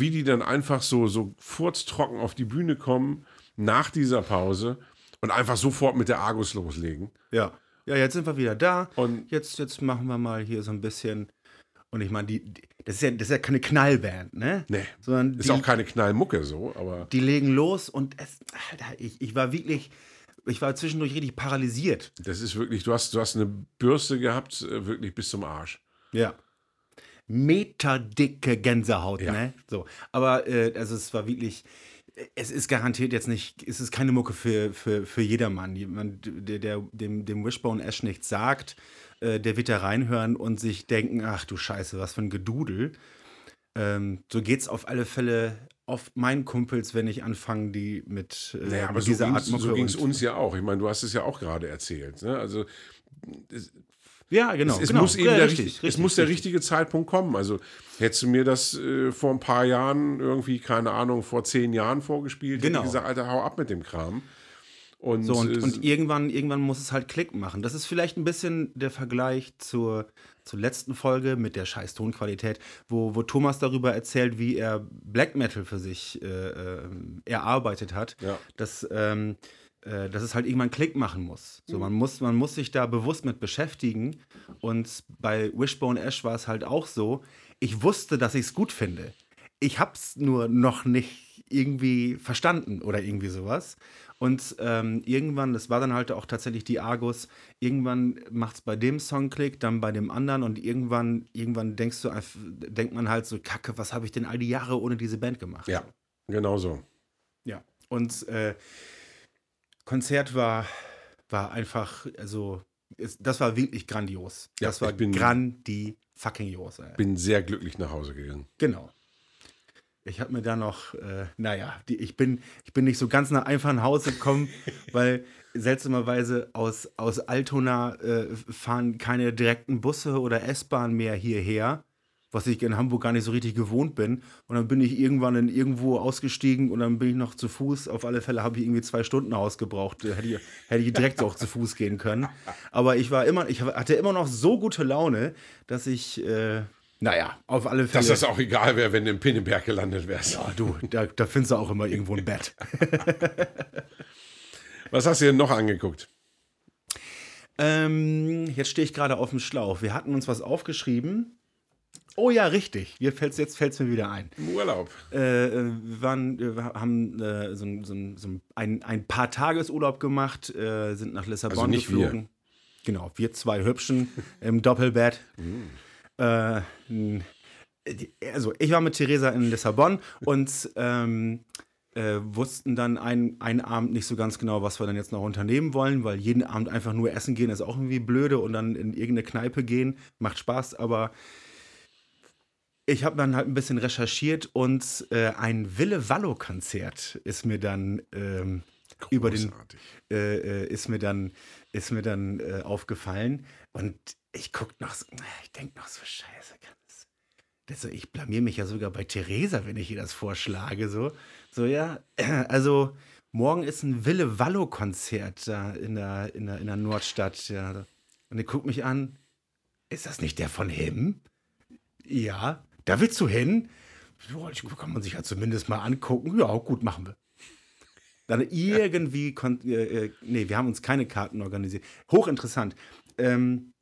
wie die dann einfach so, so furztrocken auf die Bühne kommen nach dieser Pause und einfach sofort mit der Argus loslegen. Ja. ja, jetzt sind wir wieder da. Und Jetzt, jetzt machen wir mal hier so ein bisschen. Und ich meine, die, die, das, ist ja, das ist ja keine Knallband, ne? nee, Sondern ist die, auch keine Knallmucke so, aber die legen los und es, Alter, ich, ich war wirklich, ich war zwischendurch richtig paralysiert. das ist wirklich, du hast, du hast eine Bürste gehabt, äh, wirklich bis zum Arsch. Ja. Meterdicke Gänsehaut, Ja. ne? So. Aber äh, also es war wirklich, es ist garantiert jetzt nicht, es ist keine Mucke für, für, für jedermann. Jemand, der, der dem, dem Wishbone Ash nichts sagt, äh, der wird da reinhören und sich denken, ach du Scheiße, was für ein Gedudel. Ähm, so geht's auf alle Fälle auf meinen Kumpels, wenn ich anfange, die mit, äh, Naja, aber mit so dieser ging's- Art Mucke so ging es uns ja auch. Ich meine, du hast es ja auch gerade erzählt. Ne? Also Ja, genau. es, es genau. muss eben Ja, der, richtig, richtig, es muss der richtig. richtige Zeitpunkt kommen. Also hättest du mir das äh, vor ein paar Jahren irgendwie, keine Ahnung, vor zehn Jahren vorgespielt, Genau. hätte gesagt, Alter, hau ab mit dem Kram. Und, So, und, und irgendwann, irgendwann muss es halt Klick machen. Das ist vielleicht ein bisschen der Vergleich zur, zur letzten Folge mit der scheiß Tonqualität, wo, wo Thomas darüber erzählt, wie er Black Metal für sich äh, äh, erarbeitet hat. Ja. Dass, ähm, äh, dass es halt irgendwann Klick machen muss. Mhm. So, man, muss man muss sich da bewusst mit beschäftigen. Und bei Wishbone Ash war es halt auch so, ich wusste, dass ich es gut finde. Ich hab's nur noch nicht irgendwie verstanden oder irgendwie sowas. Und ähm, irgendwann, das war dann halt auch tatsächlich die Argus, irgendwann macht es bei dem Song Klick, dann bei dem anderen und irgendwann, irgendwann denkst du, denkt man halt so, Kacke, was habe ich denn all die Jahre ohne diese Band gemacht? ja, genau so. Ja. Und äh, Konzert war, war einfach, also, es, das war wirklich grandios. Ja, das war ich bin- grandi fucking jos, ey. Bin sehr glücklich nach Hause gegangen. Genau. Ich habe mir da noch, äh, naja, die, ich, bin, ich bin nicht so ganz nach einfach nach Hause gekommen, weil seltsamerweise aus, aus Altona äh, fahren keine direkten Busse oder S-Bahn mehr hierher, was ich in Hamburg gar nicht so richtig gewohnt bin. Und dann bin ich irgendwann in irgendwo ausgestiegen und dann bin ich noch zu Fuß. Auf alle Fälle habe ich irgendwie zwei Stunden ausgebraucht. Da Hätte ich, hätte ich direkt auch zu Fuß gehen können. Aber ich war immer, ich hatte immer noch so gute Laune, dass ich, äh, naja, auf alle Fälle. Dass das auch egal wäre, wenn du im Pinneberg gelandet wärst. Ja, du, da, da findest du auch immer irgendwo ein Bett. Was hast du denn noch angeguckt? ähm, jetzt stehe ich gerade auf dem Schlauch. Wir hatten uns was aufgeschrieben. Oh ja, richtig. Mir fällt's, jetzt fällt es mir wieder ein. Im Urlaub. Äh, äh, wir, waren, wir haben äh, so, so, so ein, ein paar Tagesurlaub gemacht, äh, sind nach Lissabon Also nicht geflogen. wir. Genau, wir zwei Hübschen im Doppelbett. Die- also ich war mit Theresa in Lissabon und ähm, äh, wussten dann einen, einen Abend nicht so ganz genau, was wir dann jetzt noch unternehmen wollen, weil jeden Abend einfach nur essen gehen ist auch irgendwie blöde und dann in irgendeine Kneipe gehen macht Spaß, aber ich habe dann halt ein bisschen recherchiert und äh, ein Wille Wallo Konzert ist mir dann ähm, über den äh, äh, ist mir dann ist mir dann äh, aufgefallen. Und ich guck noch so, ich denke noch so Scheiße ganz. Das, ich blamier mich ja sogar bei Theresa, wenn ich ihr das vorschlage so. So ja also morgen ist ein Wille Wallo Konzert da in der in der in der Nordstadt ja. Und er guckt mich an. Ist das nicht der von Him? Ja da willst du hin ich- kann man sich ja zumindest mal angucken ja gut machen wir dann irgendwie, kon- äh, äh, nee, wir haben uns keine Karten organisiert. Hochinteressant. Ähm,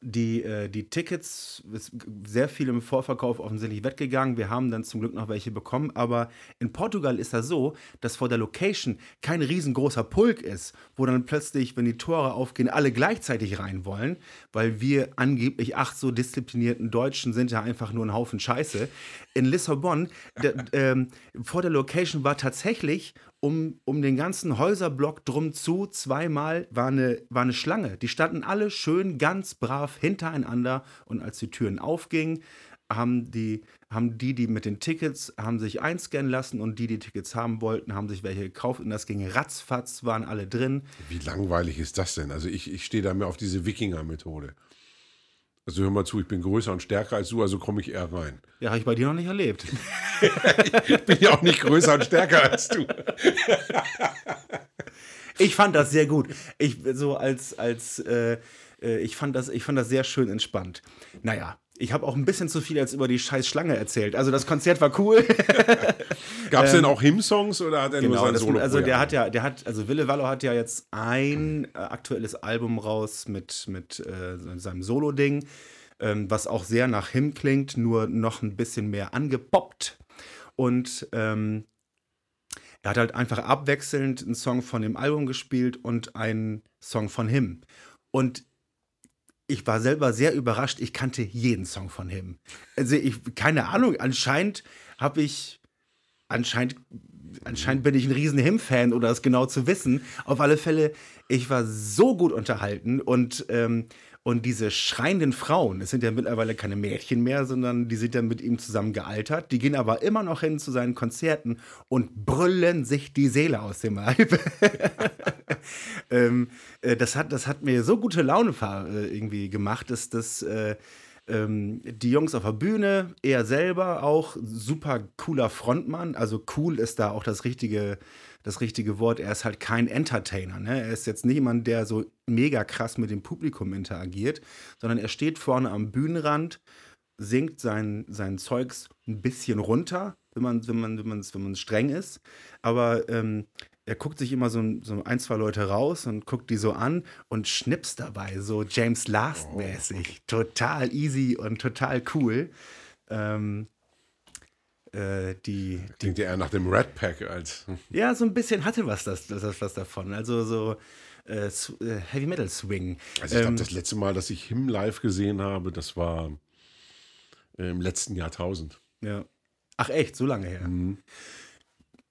die, äh, die Tickets, ist sehr viel im Vorverkauf offensichtlich weggegangen. Wir haben dann zum Glück noch welche bekommen. Aber in Portugal ist das so, dass vor der Location kein riesengroßer Pulk ist, wo dann plötzlich, wenn die Tore aufgehen, alle gleichzeitig rein wollen, weil wir angeblich acht so disziplinierten Deutschen sind ja einfach nur ein Haufen Scheiße. In Lissabon, der, ähm, vor der Location war tatsächlich um, um den ganzen Häuserblock drum zu, zweimal war eine, war eine Schlange. Die standen alle schön ganz brav hintereinander und als die Türen aufgingen, haben die, haben die, die mit den Tickets, haben sich einscannen lassen und die, die Tickets haben wollten, haben sich welche gekauft und das ging ratzfatz, waren alle drin. Wie langweilig ist das denn? Also ich, ich stehe da mehr auf diese Wikinger-Methode. Also hör mal zu, ich bin größer und stärker als du, also komme ich eher rein. Ja, habe ich bei dir noch nicht erlebt. Ich bin ja auch nicht größer und stärker als du. Ich fand das sehr gut. Ich so als als äh, äh, ich fand das ich fand das sehr schön entspannt. Naja, ich habe auch ein bisschen zu viel jetzt über die scheiß Schlange erzählt. Also das Konzert war cool. Gab es denn auch Him-Songs oder hat er nur sein Ähm, Solo also der hat ja, der hat, also Wille Wallo hat ja jetzt ein äh, aktuelles Album raus mit, mit äh, seinem Solo-Ding, ähm, was auch sehr nach Him klingt, nur noch ein bisschen mehr angepoppt. Und ähm, er hat halt einfach abwechselnd einen Song von dem Album gespielt und einen Song von Him. Und ich war selber sehr überrascht, ich kannte jeden Song von Him. Also ich, keine Ahnung, anscheinend habe ich, anscheinend, anscheinend bin ich ein riesen Him-Fan oder es genau zu wissen. Auf alle Fälle, ich war so gut unterhalten und, ähm, und diese schreienden Frauen, es sind ja mittlerweile keine Mädchen mehr, sondern die sind ja mit ihm zusammen gealtert. Die gehen aber immer noch hin zu seinen Konzerten und brüllen sich die Seele aus dem Leib. ähm, äh, das, hat, das hat mir so gute Laune äh, irgendwie gemacht, dass das. Äh, ähm, die Jungs auf der Bühne, er selber auch, super cooler Frontmann. Also cool ist da auch das richtige, das richtige Wort. Er ist halt kein Entertainer. Ne? Er ist jetzt nicht jemand, der so mega krass mit dem Publikum interagiert, sondern er steht vorne am Bühnenrand, singt sein, sein Zeugs ein bisschen runter, wenn man, wenn man, wenn man, wenn man streng ist. Aber ähm, er guckt sich immer so, ein- so ein, zwei Leute raus und guckt die so an und schnipst dabei, so James Last-mäßig. Total easy und total cool. Ähm, äh, die, Klingt ja eher nach dem Red Pack als. ja, so ein bisschen hatte was das, das was davon. Also so äh, äh, Heavy Metal Swing. Also ich glaube, Ähm, das letzte Mal, dass ich Him live gesehen habe, das war äh, im letzten Jahrtausend. Ja. Ach echt, so lange her.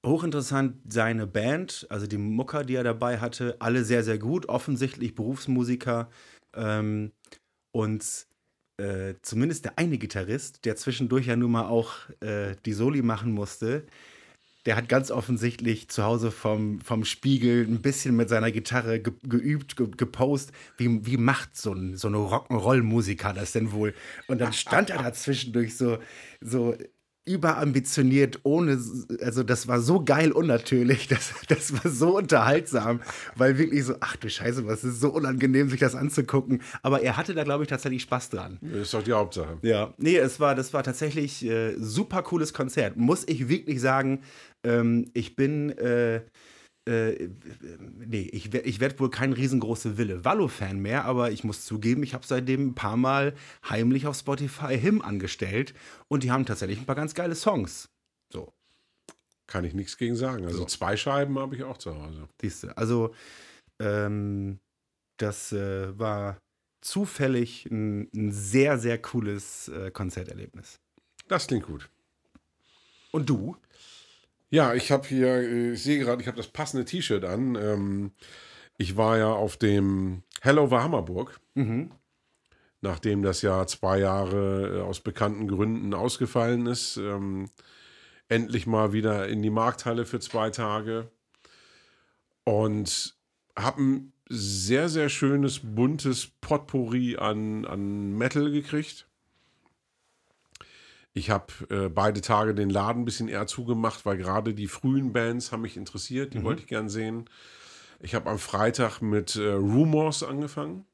Hochinteressant, seine Band, also die Mucker, die er dabei hatte, alle sehr, sehr gut, offensichtlich Berufsmusiker. Ähm, und äh, zumindest der eine Gitarrist, der zwischendurch ja nun mal auch äh, die Soli machen musste, der hat ganz offensichtlich zu Hause vom, vom Spiegel ein bisschen mit seiner Gitarre ge geübt, ge gepost. Wie, wie macht so ein, so eine Rock'n'Roll-Musiker das denn wohl? Und dann stand er da zwischendurch so, so überambitioniert, ohne, also das war so geil unnatürlich, das, das war so unterhaltsam, weil wirklich so, ach du Scheiße, was ist so unangenehm, sich das anzugucken. Aber er hatte da, glaube ich, tatsächlich Spaß dran. Das ist doch die Hauptsache. Ja, nee, es war, das war tatsächlich äh, super cooles Konzert. Muss ich wirklich sagen, ähm, ich bin, äh, äh, nee, ich, ich werde wohl kein riesengroßer Wille Wallo-Fan mehr, aber ich muss zugeben, ich habe seitdem ein paar Mal heimlich auf Spotify Him angestellt und die haben tatsächlich ein paar ganz geile Songs. So, Kann ich nichts gegen sagen. Also So. zwei Scheiben habe ich auch zu Hause. siehst du. Also, ähm, das äh, war zufällig ein, ein sehr, sehr cooles äh, Konzerterlebnis. Das klingt gut. Und du? Ja, ich habe hier, äh, ich sehe gerade, ich habe das passende T-Shirt an. Ähm, ich war ja auf dem Hello over Hammerburg, Mhm. nachdem das Jahr zwei Jahre äh, aus bekannten Gründen ausgefallen ist. Ähm, endlich mal wieder in die Markthalle für zwei Tage und habe ein sehr, sehr schönes, buntes Potpourri an, an Metal gekriegt. Ich habe äh, beide Tage den Laden ein bisschen eher zugemacht, weil gerade die frühen Bands haben mich interessiert, die wollte ich gern sehen. Ich habe am Freitag mit äh, Rumors angefangen,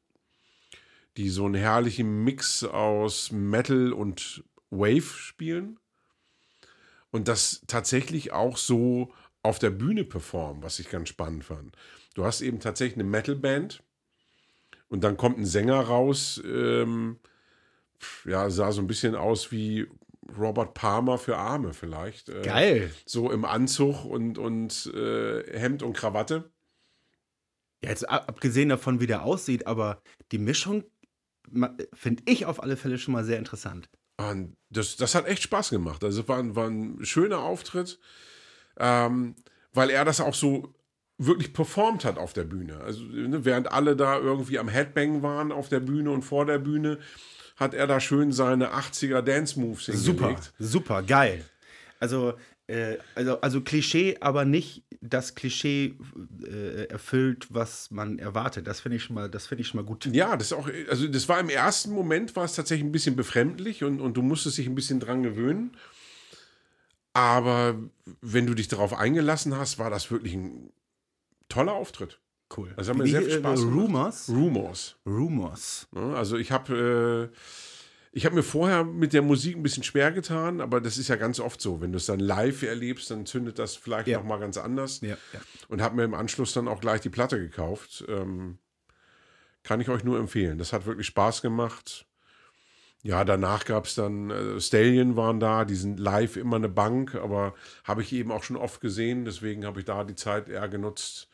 die so einen herrlichen Mix aus Metal und Wave spielen und das tatsächlich auch so auf der Bühne performen, was ich ganz spannend fand. Du hast eben tatsächlich eine Metalband und dann kommt ein Sänger raus, ähm, ja, sah so ein bisschen aus wie Robert Palmer für Arme vielleicht. Äh, Geil. So im Anzug und, und äh, Hemd und Krawatte. Ja, jetzt ab- abgesehen davon, wie der aussieht, aber die Mischung finde ich auf alle Fälle schon mal sehr interessant. Und das, das hat echt Spaß gemacht. Also war, ein- war ein schöner Auftritt, ähm, weil er das auch so wirklich performt hat auf der Bühne. Also ne, während alle da irgendwie am Headbang waren auf der Bühne und vor der Bühne, hat er da schön seine 80er Dance Moves Super, hingelegt. super, geil. Also, äh, also, also Klischee, aber nicht das Klischee äh, erfüllt, was man erwartet. Das finde ich schon mal, das finde ich schon mal gut. Ja, das auch, also das war im ersten Moment war es tatsächlich ein bisschen befremdlich und, und du musstest dich ein bisschen dran gewöhnen. Aber wenn du dich darauf eingelassen hast, war das wirklich ein toller Auftritt. Cool. Das hat mir sehr viel Spaß gemacht. Rumors? Rumors. Rumors. Ne? Also ich habe äh, ich habe mir vorher mit der Musik ein bisschen schwer getan, aber das ist ja ganz oft so. Wenn du es dann live erlebst, dann zündet das vielleicht Ja. noch mal ganz anders. Ja, ja. Und habe mir im Anschluss dann auch gleich die Platte gekauft. Ähm, kann ich euch nur empfehlen. Das hat wirklich Spaß gemacht. Ja, danach gab es dann, äh, Stallion waren da, die sind live immer eine Bank, aber habe ich eben auch schon oft gesehen. Deswegen habe ich da die Zeit eher genutzt,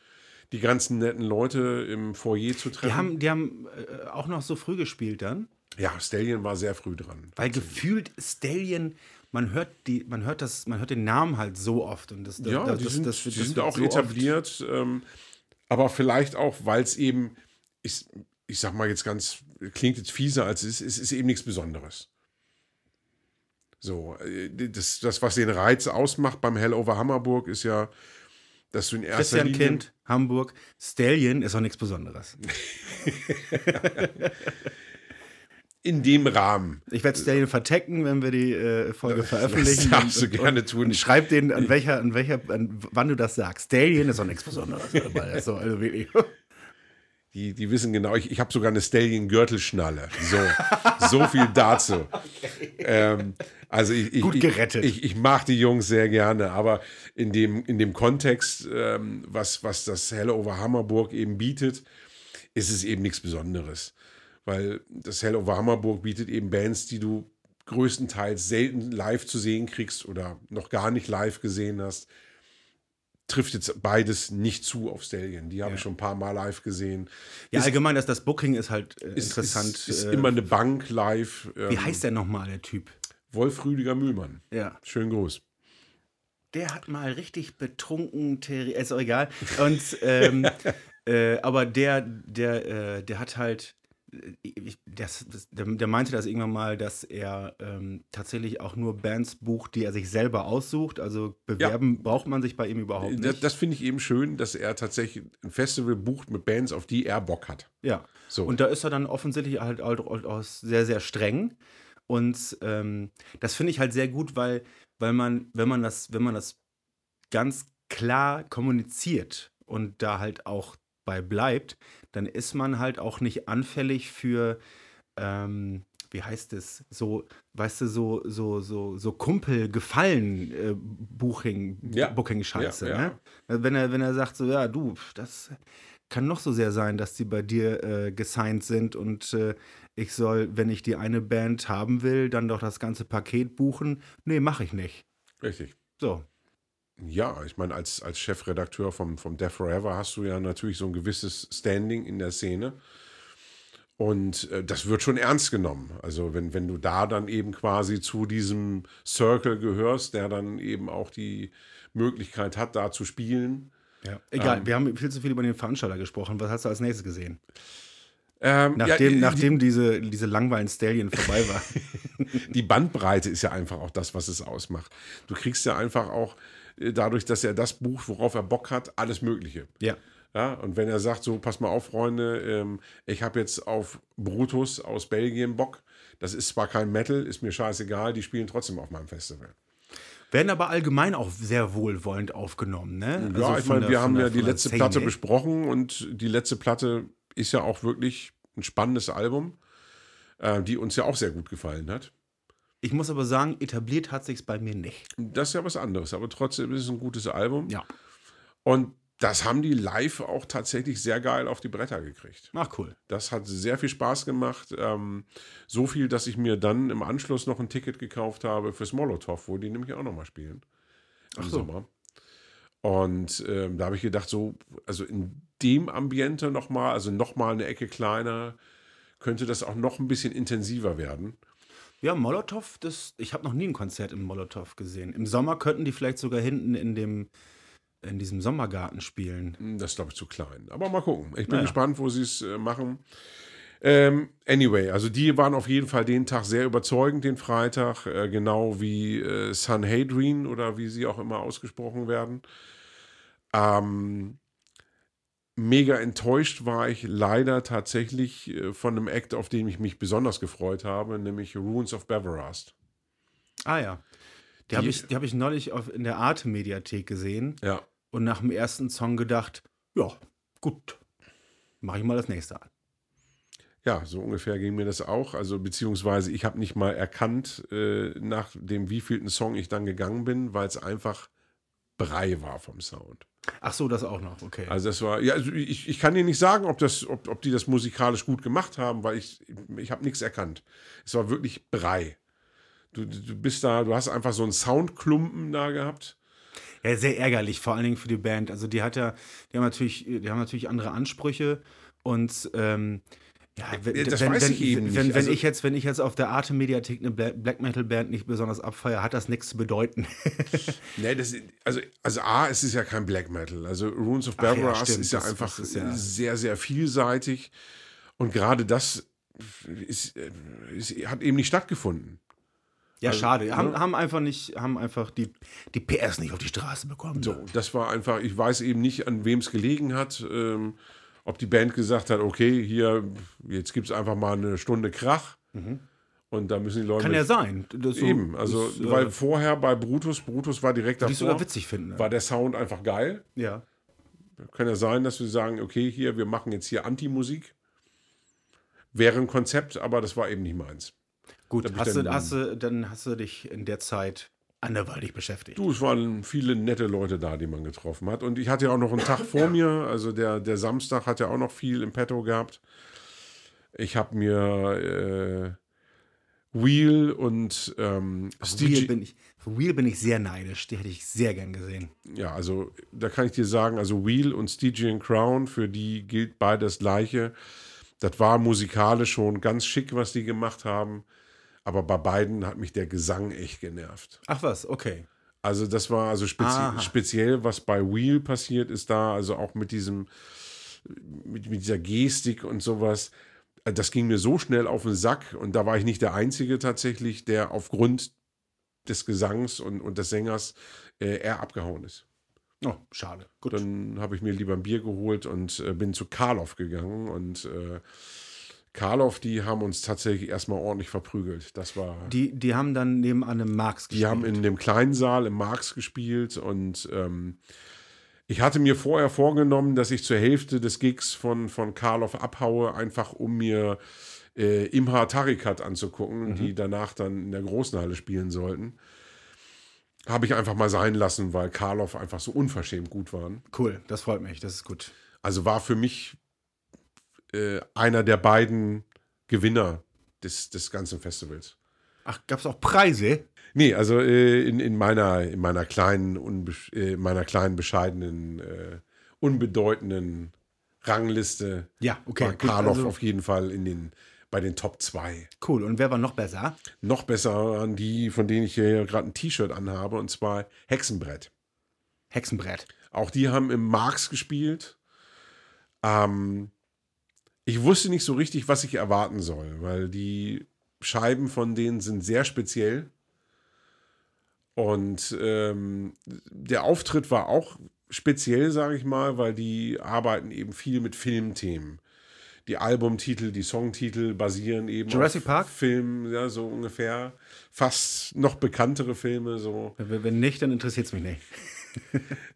die ganzen netten Leute im Foyer zu treffen. Die haben, die haben äh, auch noch so früh gespielt dann. ja, Stallion war sehr früh dran. Weil gefühlt Stallion, man hört die, man hört das, man hört den Namen halt so oft und das, das, Ja, das, die sind, das, die das sind wird auch so etabliert, ähm, aber vielleicht auch, weil es eben, ich, ich sag mal jetzt ganz, klingt jetzt fieser, als es ist, es ist eben nichts Besonderes. So, äh, das, das, was den Reiz ausmacht beim Hell over Hammerburg, ist ja, dass du in erster Christian Linie... Kind, Hamburg, Stallion ist auch nichts Besonderes. In dem Rahmen. Ich werde Stallion vertecken, wenn wir die äh, Folge veröffentlichen. Das darfst du gerne tun. Und schreib denen, an welcher, an welcher, an wann du das sagst. Stallion ist auch nichts Besonderes. Weil das so, also wirklich. Die, die wissen genau, ich, ich habe sogar eine Stallion-Gürtelschnalle. So, so viel dazu. Ähm, also ich, ich, Gut gerettet. Ich, ich, ich mag die Jungs sehr gerne, aber in dem, in dem Kontext, ähm, was, was das Hell over Hammerburg eben bietet, ist es eben nichts Besonderes. Weil das Hell over Hammerburg bietet eben Bands, die du größtenteils selten live zu sehen kriegst oder noch gar nicht live gesehen hast. Trifft jetzt beides nicht zu auf Stallion. Die habe ich schon ein paar Mal live gesehen. Ja, allgemein, dass das Booking ist halt äh, Ist, interessant. Ist, ist äh, immer eine Bank live. wie Ähm, heißt der nochmal, der Typ? Wolf Rüdiger Mühlmann. Ja. Schönen Gruß. Der hat mal richtig betrunken, Terry, ist auch egal. Und, ähm, äh, aber der, der, äh, der hat halt, ich, das, das, der, der meinte das irgendwann mal, dass er ähm, tatsächlich auch nur Bands bucht, die er sich selber aussucht. Also bewerben braucht man sich bei ihm überhaupt nicht. Das, das finde ich eben schön, dass er tatsächlich ein Festival bucht mit Bands, auf die er Bock hat. Ja. So. Und da ist er dann offensichtlich halt auch auch sehr, sehr streng. Und ähm, das finde ich halt sehr gut, weil, weil man, wenn man das, wenn man das ganz klar kommuniziert und da halt auch bei bleibt, dann ist man halt auch nicht anfällig für, ähm, wie heißt es, so, weißt du, so, so, so, so Kumpel-Gefallen äh, Ja. Booking-Scheiße, Ja, ne? Wenn er, wenn er sagt so, ja, du, das kann noch so sehr sein, dass die bei dir äh, gesigned sind und äh, ich soll, wenn ich die eine Band haben will, dann doch das ganze Paket buchen. Nee, mache ich nicht. Richtig. So. Ja, ich meine, als, als Chefredakteur vom, vom Death Forever hast du ja natürlich so ein gewisses Standing in der Szene. Und äh, das wird schon ernst genommen. Also wenn, wenn du da dann eben quasi zu diesem Circle gehörst, der dann eben auch die Möglichkeit hat, da zu spielen. Ja. Egal, wir haben viel zu viel über den Veranstalter gesprochen. Was hast du als nächstes gesehen? Ähm, ja, Nachdem, die- nachdem diese, diese langweilen Stallion vorbei war. die Bandbreite ist ja einfach auch das, was es ausmacht. Du kriegst ja einfach auch dadurch, dass er das bucht, worauf er Bock hat, alles Mögliche. ja. Ja, und wenn er sagt, so, pass mal auf, Freunde, ähm, ich habe jetzt auf Brutus aus Belgien Bock. Das ist zwar kein Metal, ist mir scheißegal, die spielen trotzdem auf meinem Festival. Werden aber allgemein auch sehr wohlwollend aufgenommen, ne? ja, Also ich meine, wir haben der- ja die letzte Szene. Platte besprochen und die letzte Platte ist ja auch wirklich ein spannendes Album, äh, die uns ja auch sehr gut gefallen hat. Ich muss aber sagen, etabliert hat sich's bei mir nicht. Das ist ja was anderes, aber trotzdem ist es ein gutes Album. Ja. Und das haben die live auch tatsächlich sehr geil auf die Bretter gekriegt. Ach, cool. Das hat sehr viel Spaß gemacht. Ähm, so viel, dass ich mir dann im Anschluss noch ein Ticket gekauft habe fürs Molotow, wo die nämlich auch nochmal spielen. Im Ach so. Sommer. Und ähm, da habe ich gedacht, so, also in dem Ambiente nochmal, also nochmal eine Ecke kleiner, könnte das auch noch ein bisschen intensiver werden. Ja, Molotow, das, ich habe noch nie ein Konzert im Molotow gesehen. Im Sommer könnten die vielleicht sogar hinten in dem in diesem Sommergarten spielen. Hm, Das ist, glaube ich, zu klein. Aber mal gucken. Ich bin Naja. gespannt, wo sie es äh, machen. Ähm, anyway, also die waren auf jeden Fall den Tag sehr überzeugend, den Freitag, äh, genau wie äh, Sanhedrin oder wie sie auch immer ausgesprochen werden. Ähm, mega enttäuscht war ich leider tatsächlich äh, von einem Act, auf den ich mich besonders gefreut habe, nämlich Ruins of Beverast. Ah ja. Die, Die- habe ich, die hab ich neulich auf, in der Arte-Mediathek gesehen Ja, und nach dem ersten Song gedacht, ja, gut, mache ich mal das nächste an. Ja, so ungefähr ging mir das auch. Also beziehungsweise ich habe nicht mal erkannt, äh, nach dem wievielten Song ich dann gegangen bin, weil es einfach Brei war vom Sound. Ach so, das auch noch, okay. Also das war, ja, also ich, ich kann dir nicht sagen, ob, das, ob, ob die das musikalisch gut gemacht haben, weil ich, ich habe nichts erkannt. Es war wirklich Brei. Du, du bist da, du hast einfach so einen Soundklumpen da gehabt. Ja, sehr ärgerlich, vor allen Dingen für die Band. Also die hat ja, die haben natürlich, die haben natürlich andere Ansprüche und ähm, ja, wenn, das wenn, weiß wenn, ich eben nicht. wenn Also- ich jetzt, wenn ich jetzt auf der Arte Mediathek eine Bla- Black Metal Band nicht besonders abfeiere, hat das nichts zu bedeuten. Nee, das, also, also A, es ist ja kein Black Metal. Also Runes of ja, Barbaras stimmt. ist ja Das- einfach ist ja- sehr, sehr vielseitig. Und gerade das ist, äh, ist, hat eben nicht stattgefunden. Ja, Also, schade. Haben, ne? haben einfach nicht, haben einfach die, die PS nicht auf die Straße bekommen. So, das war einfach, ich weiß eben nicht, an wem es gelegen hat. Ähm, ob die Band gesagt hat, okay, hier, jetzt gibt es einfach mal eine Stunde Krach. Und da müssen die Leute. Mhm. Kann ja sein. Das so- Eben, also, das, äh, weil vorher bei Brutus, Brutus war direkt davor, sogar witzig finden. war der Sound einfach geil. ja. Kann ja sein, dass wir sagen, okay, hier, wir machen jetzt hier Anti-Musik. Wäre ein Konzept, aber das war eben nicht meins. Gut, hast du, hast du, dann hast du dich in der Zeit anderweitig beschäftigt. Du, es waren viele nette Leute da, die man getroffen hat. Und ich hatte ja auch noch einen Tag vor mir. Also der, der Samstag hat ja auch noch viel im Petto gehabt. Ich habe mir äh, Wheel und ähm, Wheel Stigi- bin, ich, Wheel bin ich sehr neidisch. Die hätte ich sehr gern gesehen. Ja, also da kann ich dir sagen, also Wheel und Stygian Crown, für die gilt beides Gleiche. Das war musikalisch schon ganz schick, was die gemacht haben. Aber bei beiden hat mich der Gesang echt genervt. Ach was, okay. Also das war also spezi Aha. speziell, was bei Wheel passiert ist da, also auch mit diesem, mit, mit dieser Gestik und sowas. Äh, Das ging mir so schnell auf den Sack und da war ich nicht der Einzige tatsächlich, der aufgrund des Gesangs und, und des Sängers äh, eher abgehauen ist. Oh, schade. Gut. Dann habe ich mir lieber ein Bier geholt und äh, bin zu Karloff gegangen. Und äh, Karloff, die haben uns tatsächlich erstmal ordentlich verprügelt. Das war. Die, die, die haben dann nebenan im Marx gespielt. haben in dem kleinen Saal im Marx gespielt und ähm, ich hatte mir vorher vorgenommen, dass ich zur Hälfte des Gigs von, von Karloff abhaue, einfach um mir äh, Imha Tarikat anzugucken, Mhm. die danach dann in der großen Halle spielen sollten. Habe ich einfach mal sein lassen, weil Karloff einfach so unverschämt gut waren. Cool, das freut mich, das ist gut. Also war für mich äh, einer der beiden Gewinner des, des ganzen Festivals. Ach, gab es auch Preise? Nee, also äh, in, in, meiner, in meiner kleinen, unbesch- äh, in meiner kleinen, bescheidenen, äh, unbedeutenden Rangliste Ja, okay, war Karloff also- auf jeden Fall in den, bei den Top 2. Cool, und wer war noch besser? Noch besser waren die, von denen ich hier gerade ein T-Shirt anhabe, und zwar Hexenbrett. Hexenbrett. Auch die haben im Marx gespielt. Ähm, ich wusste nicht so richtig, was ich erwarten soll, weil die Scheiben von denen sind sehr speziell. Und ähm, der Auftritt war auch speziell, sage ich mal, weil die arbeiten eben viel mit Filmthemen. Die Albumtitel, die Songtitel basieren eben Jurassic auf Park? Filmen, ja, so ungefähr. Fast noch bekanntere Filme, so. Wenn nicht, dann interessiert es mich nicht.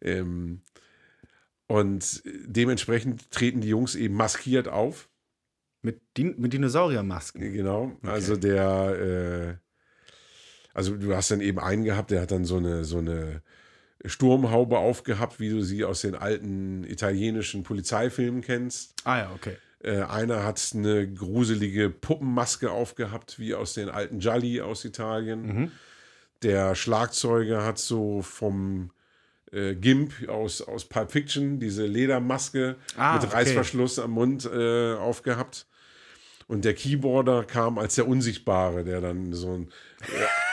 Ähm, und dementsprechend treten die Jungs eben maskiert auf. Mit, Din mit Dinosauriermasken. Genau. Also der, äh, also du hast dann eben einen gehabt, der hat dann so eine, so eine Sturmhaube aufgehabt, wie du sie aus den alten italienischen Polizeifilmen kennst. Ah ja, okay. Äh, einer hat eine gruselige Puppenmaske aufgehabt, wie aus den alten Gialli aus Italien. Der Schlagzeuger hat so vom äh, Gimp aus, aus Pulp Fiction diese Ledermaske Ah, mit okay. Reißverschluss am Mund äh, aufgehabt. Und der Keyboarder kam als der Unsichtbare, der dann so einen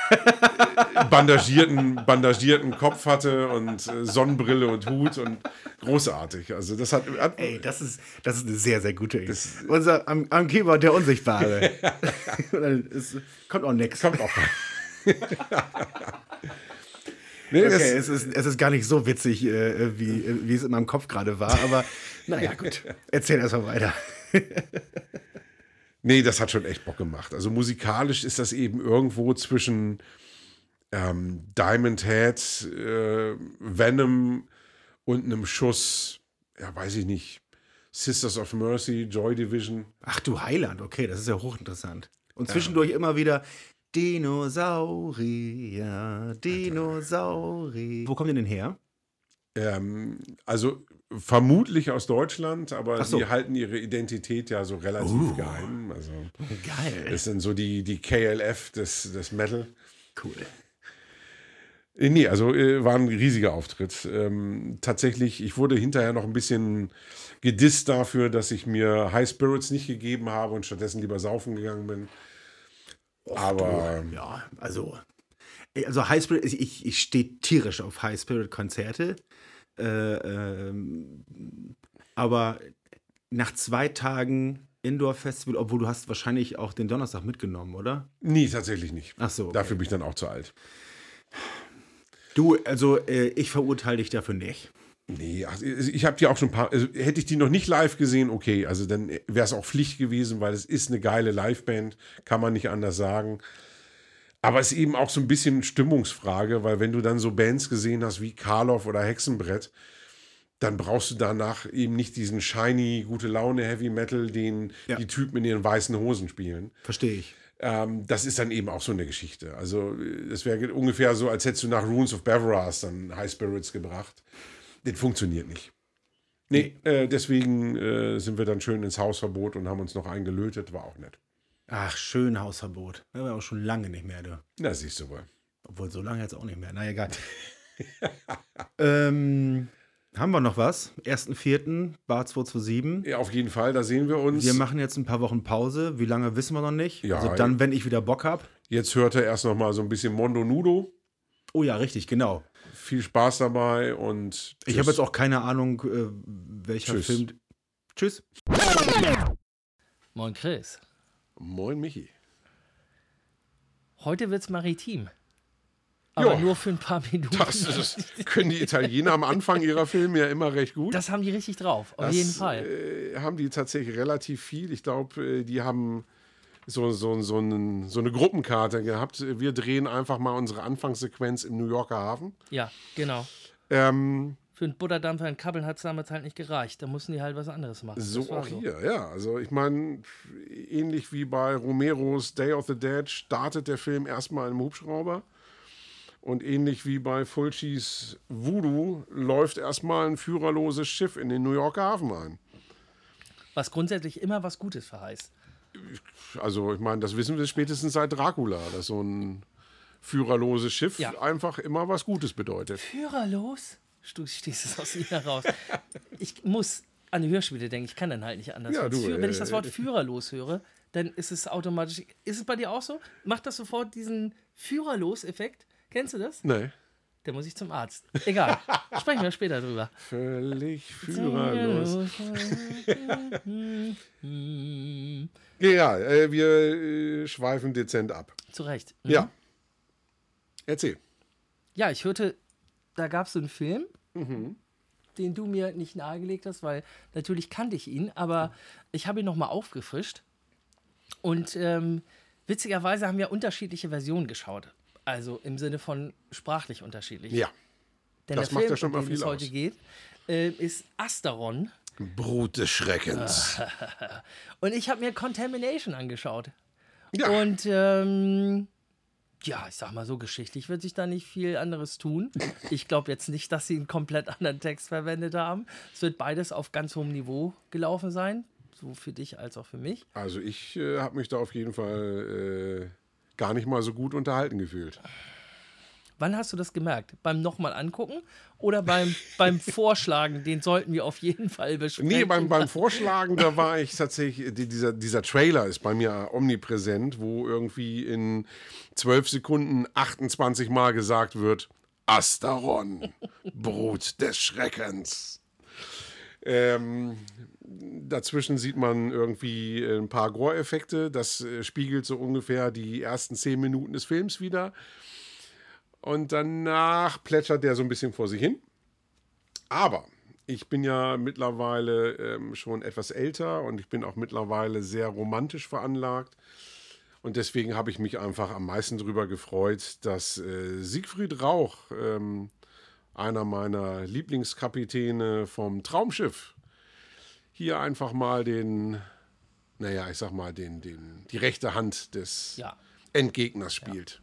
äh, bandagierten, bandagierten Kopf hatte und äh, Sonnenbrille und Hut und großartig. Also das hat, hat Ey, das ist, das ist eine sehr, sehr gute Idee. Unser am, am Keyboard der Unsichtbare. Ist, kommt auch nichts. kommt auch. Nee, Okay, es ist, es ist gar nicht so witzig, äh, wie, äh, wie es in meinem Kopf gerade war, aber naja, gut. Erzähl erst mal weiter. Nee, das hat schon echt Bock gemacht. Also musikalisch ist das eben irgendwo zwischen ähm, Diamond Head, äh, Venom und einem Schuss, ja, weiß ich nicht, Sisters of Mercy, Joy Division. Ach du Heiland, okay, das ist ja hochinteressant. Und zwischendurch immer wieder Dinosaurier, Dinosaurier. Wo kommt ihr denn her? Ähm, also vermutlich aus Deutschland, aber so. die halten ihre Identität ja so relativ geheim. Also Geil. das sind so die, die KLF des, des Metal. Cool. Äh, Nee, also äh, war ein riesiger Auftritt. Ähm, tatsächlich, ich wurde hinterher noch ein bisschen gedisst dafür, dass ich mir High Spirits nicht gegeben habe und stattdessen lieber saufen gegangen bin. Aber Ja, also. Also High Spirit, ich, ich stehe tierisch auf High Spirit Konzerte. Äh, ähm, aber nach zwei Tagen Indoor Festival, obwohl du hast wahrscheinlich auch den Donnerstag mitgenommen, oder? nee, tatsächlich nicht. Ach so. okay. Dafür bin ich dann auch zu alt. Du, also äh, ich verurteile dich dafür nicht. Nee, ach, ich habe die auch schon ein paar. Also, hätte ich die noch nicht live gesehen, okay, also dann wäre es auch Pflicht gewesen, weil es ist eine geile Liveband, kann man nicht anders sagen. Aber es ist eben auch so ein bisschen Stimmungsfrage, weil wenn du dann so Bands gesehen hast wie Karloff oder Hexenbrett, dann brauchst du danach eben nicht diesen shiny, gute Laune Heavy Metal, den Ja. die Typen in ihren weißen Hosen spielen. Verstehe ich. Ähm, das ist dann eben auch so eine Geschichte. Also, das wäre ungefähr so, als hättest du nach Runes of Beveras dann High Spirits gebracht. Das funktioniert nicht. Nee, äh, deswegen äh, sind wir dann schön ins Hausverbot und haben uns noch eingelötet. War auch nett. Ach, schön Hausverbot. Wir haben auch schon lange nicht mehr, du. Na, siehst du wohl. Obwohl, so lange jetzt auch nicht mehr. Na egal. ähm, haben wir noch was? 1.4. Bar 227. Ja, auf jeden Fall, da sehen wir uns. Wir machen jetzt ein paar Wochen Pause. Wie lange wissen wir noch nicht? Ja, also dann, wenn ich wieder Bock habe. Jetzt hört er erst noch mal so ein bisschen Mondo Nudo. Oh ja, richtig, genau. Viel Spaß dabei und Ich habe jetzt auch keine Ahnung, äh, welcher Tschüss. Film. Tschüss. Moin Chris. Moin Michi. Heute wird's maritim. Aber Ja. nur für ein paar Minuten. Das, ist, können die Italiener am Anfang ihrer Filme ja immer recht gut. Das haben die richtig drauf, auf Das, jeden Fall. Äh, haben die tatsächlich relativ viel. Ich glaube, äh, die haben so, so, so, einen, so eine Gruppenkarte gehabt. Wir drehen einfach mal unsere Anfangssequenz im New Yorker Hafen. Ja, genau. Ähm, Für einen Butterdampfer in Kabbeln hat es damals halt nicht gereicht. Da mussten die halt was anderes machen. So auch hier, ja. Also ich meine, ähnlich wie bei Romeros Day of the Dead startet der Film erstmal einem Hubschrauber. Und ähnlich wie bei Fulcis Voodoo läuft erstmal ein führerloses Schiff in den New Yorker Hafen ein. Was grundsätzlich immer was Gutes verheißt. Also ich meine, das wissen wir spätestens seit Dracula, dass so ein führerloses Schiff Ja. einfach immer was Gutes bedeutet. Führerlos? Du stehst es aus ihm heraus. Ich muss an die Hörspiele denken, ich kann dann halt nicht anders. Ja, du, Führ- Wenn ich äh, das Wort führerlos höre, dann ist es automatisch. Ist es bei dir auch so? Macht das sofort diesen Führerlos-Effekt? Kennst du das? Nee. Da muss ich zum Arzt. Egal. Sprechen wir später drüber. Völlig führerlos. Ja, äh, wir äh, schweifen dezent ab. Zu Recht. Ja. Erzähl. Ja, ich hörte, da gab es so einen Film, den du mir nicht nahegelegt hast, weil natürlich kannte ich ihn, aber ich habe ihn nochmal aufgefrischt. Und ähm, witzigerweise haben wir unterschiedliche Versionen geschaut. Also im Sinne von sprachlich unterschiedlich. Ja. Denn das der macht Film, ja schon um mal den viel es heute aus. geht, äh, ist Asteron. Brut des Schreckens. Und ich habe mir Contamination angeschaut. Ja. Und ähm, ja, ich sag mal so, geschichtlich wird sich da nicht viel anderes tun. Ich glaube jetzt nicht, dass sie einen komplett anderen Text verwendet haben. Es wird beides auf ganz hohem Niveau gelaufen sein. So für dich als auch für mich. Also ich äh, habe mich da auf jeden Fall äh, gar nicht mal so gut unterhalten gefühlt. Wann hast du das gemerkt? Beim nochmal angucken oder beim, beim Vorschlagen? Den sollten wir auf jeden Fall besprechen. Nee, beim, beim Vorschlagen, da war ich tatsächlich, die- dieser, dieser Trailer ist bei mir omnipräsent, wo irgendwie in 12 Sekunden 28 Mal gesagt wird, Asteron, Brut des Schreckens. Ähm, dazwischen sieht man irgendwie ein paar Gore-Effekte. Das äh, spiegelt so ungefähr die ersten 10 Minuten des Films wieder. Und danach plätschert der so ein bisschen vor sich hin. Aber ich bin ja mittlerweile ähm, schon etwas älter und ich bin auch mittlerweile sehr romantisch veranlagt. Und deswegen habe ich mich einfach am meisten darüber gefreut, dass äh, Siegfried Rauch, ähm, einer meiner Lieblingskapitäne vom Traumschiff, hier einfach mal den, naja, ich sag mal, den, den, die rechte Hand des Ja. Endgegners spielt.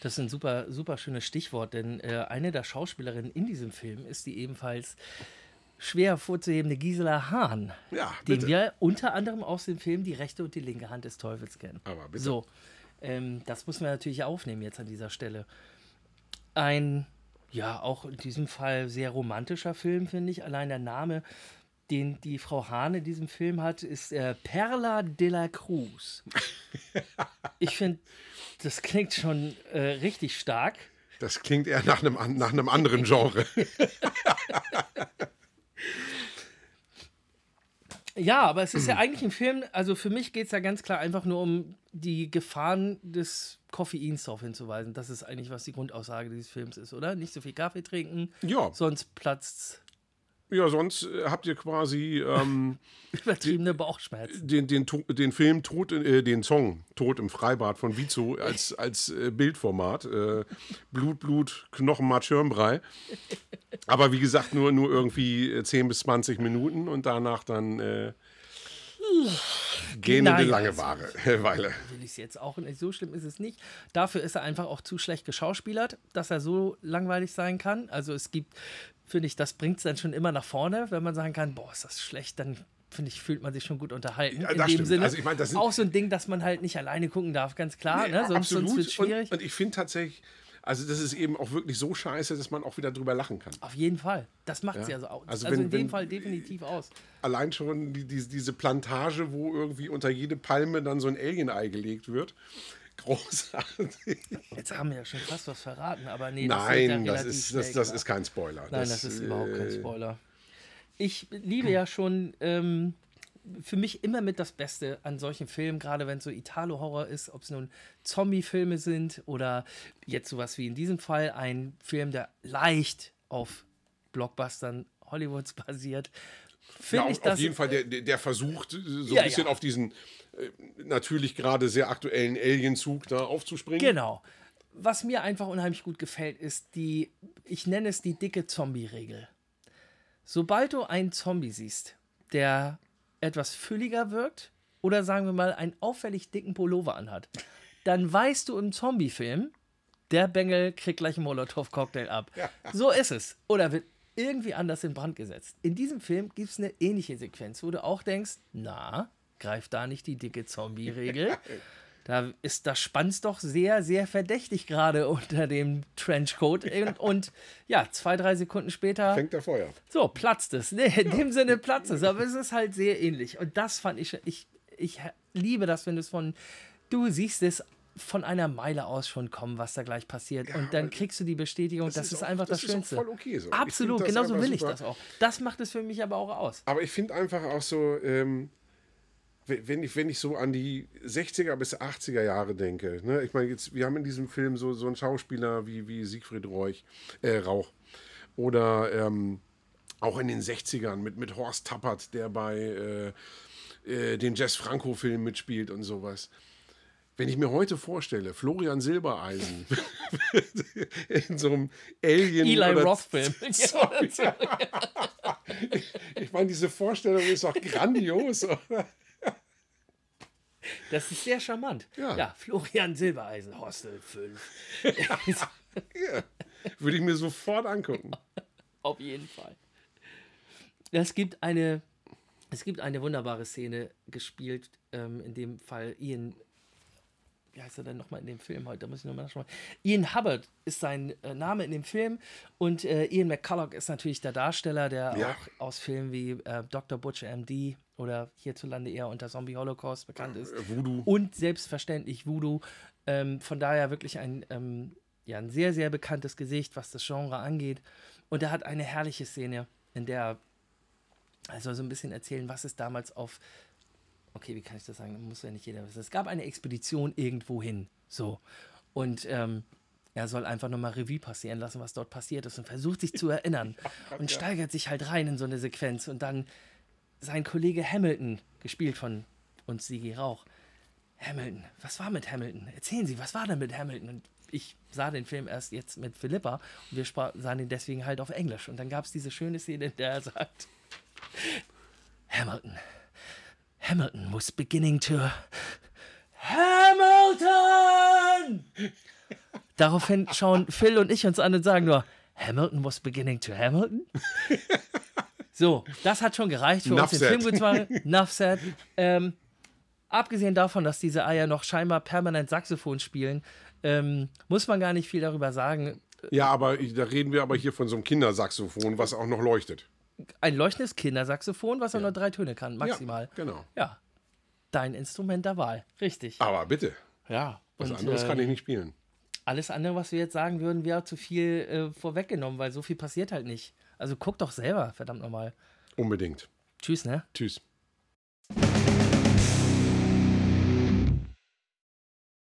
Das ist ein super, super schönes Stichwort, denn äh, eine der Schauspielerinnen in diesem Film ist die ebenfalls schwer hervorzuhebende Gisela Hahn, Ja, den wir unter anderem aus dem Film Die rechte und die linke Hand des Teufels kennen. Aber bitte. So, ähm, das müssen wir natürlich aufnehmen jetzt an dieser Stelle. Ein, ja, auch in diesem Fall sehr romantischer Film, finde ich. Allein der Name, den die Frau Hahn in diesem Film hat, ist äh, Perla de la Cruz. Ich finde, das klingt schon äh, richtig stark. Das klingt eher nach einem, nach einem anderen Genre. Ja, aber es ist ja eigentlich ein Film, also für mich geht es ja ganz klar einfach nur um die Gefahren des Koffeins darauf hinzuweisen. Das ist eigentlich, was die Grundaussage dieses Films ist, oder? Nicht so viel Kaffee trinken, Ja. sonst platzt Ja, sonst äh, habt ihr quasi ähm, übertriebene Bauchschmerzen. den, den, den Film Tod, in- äh, den Song Tod im Freibad von Vizo als, als äh, Bildformat. Äh, Blut, Blut, Knochenmark, Schirmbrei. Aber wie gesagt, nur, nur irgendwie äh, 10 bis 20 Minuten und danach dann äh, gähnende Nein, Langeweile. Weile. Will ich es jetzt auch nicht. So schlimm ist es nicht. Dafür ist er einfach auch zu schlecht geschauspielert, dass er so langweilig sein kann. Also es gibt, finde ich, das bringt es dann schon immer nach vorne, wenn man sagen kann, boah, ist das schlecht, dann finde ich, fühlt man sich schon gut unterhalten. Ja, in dem stimmt. Sinne. Also ich sind- auch so ein Ding, dass man halt nicht alleine gucken darf, ganz klar. ne? Sonst, sonst wird es schwierig. Und, und ich finde tatsächlich, also das ist eben auch wirklich so scheiße, dass man auch wieder drüber lachen kann. Auf jeden Fall. Das macht es Ja. ja so aus. Also Also, wenn- in dem wenn- Fall definitiv aus. allein schon die, die, diese Plantage, wo irgendwie unter jede Palme dann so ein Alien-Ei gelegt wird. Großartig. Jetzt haben wir ja schon fast was verraten, aber nee, das wird ja Nein, das ist, das, das ist kein Spoiler. Nein, das, ist überhaupt kein äh, Spoiler. Ich liebe ja schon ähm, für mich immer mit das Beste an solchen Filmen, gerade wenn es so Italo-Horror ist, ob es nun Zombie-Filme sind oder jetzt sowas wie in diesem Fall ein Film, der leicht auf Blockbustern Hollywoods basiert. Ja, Finde ich auf, das auf jeden Fall, der, der versucht, so ein Ja, bisschen ja. auf diesen äh, natürlich gerade sehr aktuellen Alienzug da aufzuspringen. Genau. Was mir einfach unheimlich gut gefällt, ist die, ich nenne es die dicke Zombie-Regel. Sobald du einen Zombie siehst, der etwas fülliger wirkt oder sagen wir mal einen auffällig dicken Pullover anhat, dann weißt du im Zombie-Film, der Bengel kriegt gleich einen Molotow-Cocktail ab. So ist es. Oder wird irgendwie anders in Brand gesetzt. In diesem Film gibt es eine ähnliche Sequenz, wo du auch denkst, na, greift da nicht die dicke Zombie-Regel? Da ist das Spanns doch sehr, sehr verdächtig gerade unter dem Trenchcoat. Und, und ja, zwei, drei Sekunden später. Fängt der Feuer. So, platzt es. Nee, in dem Sinne platzt es. Aber es ist halt sehr ähnlich. Und das fand ich, ich, ich liebe das, wenn du es von, du siehst es von einer Meile aus schon kommen, was da gleich passiert. und dann kriegst du die Bestätigung, das, ist, auch- einfach das, das ist auch Schönste. voll okay so. Ich Absolut, das genauso will ich super. das auch. Das macht es für mich aber auch aus. Aber ich finde einfach auch so, ähm, wenn ich, wenn ich so an die 60er bis 80er Jahre denke, ne? ich meine, jetzt, wir haben in diesem Film so, so einen Schauspieler wie, wie Siegfried Reuch, äh, Rauch. Oder ähm, auch in den 60ern mit, mit Horst Tappert, der bei äh, äh, den Jess Franco-Filmen mitspielt und sowas. Wenn ich mir heute vorstelle, Florian Silbereisen in so einem Alien Eli Roth-Film. Ich meine, diese Vorstellung ist auch grandios. oder? Das ist sehr charmant. Ja. Ja, Florian Silbereisen, Hostel 5. Ja. Würde ich mir sofort angucken. Auf jeden Fall. Es gibt eine, es gibt eine wunderbare Szene gespielt, ähm, in dem Fall Ian, wie heißt er denn nochmal in dem Film heute? Da muss ich nochmal nachschauen. Ian Hubbard ist sein äh, Name in dem Film und äh, Ian McCulloch ist natürlich der Darsteller, der Ja. auch aus Filmen wie äh, Dr. Butcher MD oder hierzulande eher unter Zombie Holocaust bekannt ist. Voodoo. Und selbstverständlich Voodoo. Ähm, von daher wirklich ein, ähm, ja, ein sehr, sehr bekanntes Gesicht, was das Genre angeht. Und er hat eine herrliche Szene, in der er soll so ein bisschen erzählen, was es damals auf. Okay, wie kann ich das sagen? Muss ja nicht jeder wissen. Es gab eine Expedition irgendwo hin. So. Und ähm, er soll einfach nochmal Revue passieren lassen, was dort passiert ist und versucht sich zu erinnern. Und steigert sich halt rein in so eine Sequenz. Und dann sein Kollege Hamilton, gespielt von uns Sigi Rauch. Hamilton, was war mit Hamilton? Erzählen Sie, was war denn mit Hamilton? Und ich sah den Film erst jetzt mit Philippa und wir sahen ihn deswegen halt auf Englisch. Und dann gab es diese schöne Szene, in der er sagt: Hamilton, Hamilton was beginning to. Hamilton! Daraufhin schauen Phil und ich uns an und sagen nur: Hamilton was beginning to Hamilton? So, das hat schon gereicht für uns, den Enough Film said. Ähm, abgesehen davon, dass diese Eier noch scheinbar permanent Saxophon spielen, ähm, muss man gar nicht viel darüber sagen. Ja, aber da reden wir aber hier von so einem Kindersaxophon, was auch noch leuchtet. Ein leuchtendes Kindersaxophon, was auch nur drei Töne kann, maximal. Ja, genau. Ja. Dein Instrument der Wahl. Richtig. Aber bitte, Ja. was Und, anderes äh, kann ich nicht spielen. Alles andere, was wir jetzt sagen würden, wäre zu viel äh, vorweggenommen, weil so viel passiert halt nicht. Also guck doch selber, verdammt nochmal. Unbedingt. Tschüss, ne? Tschüss.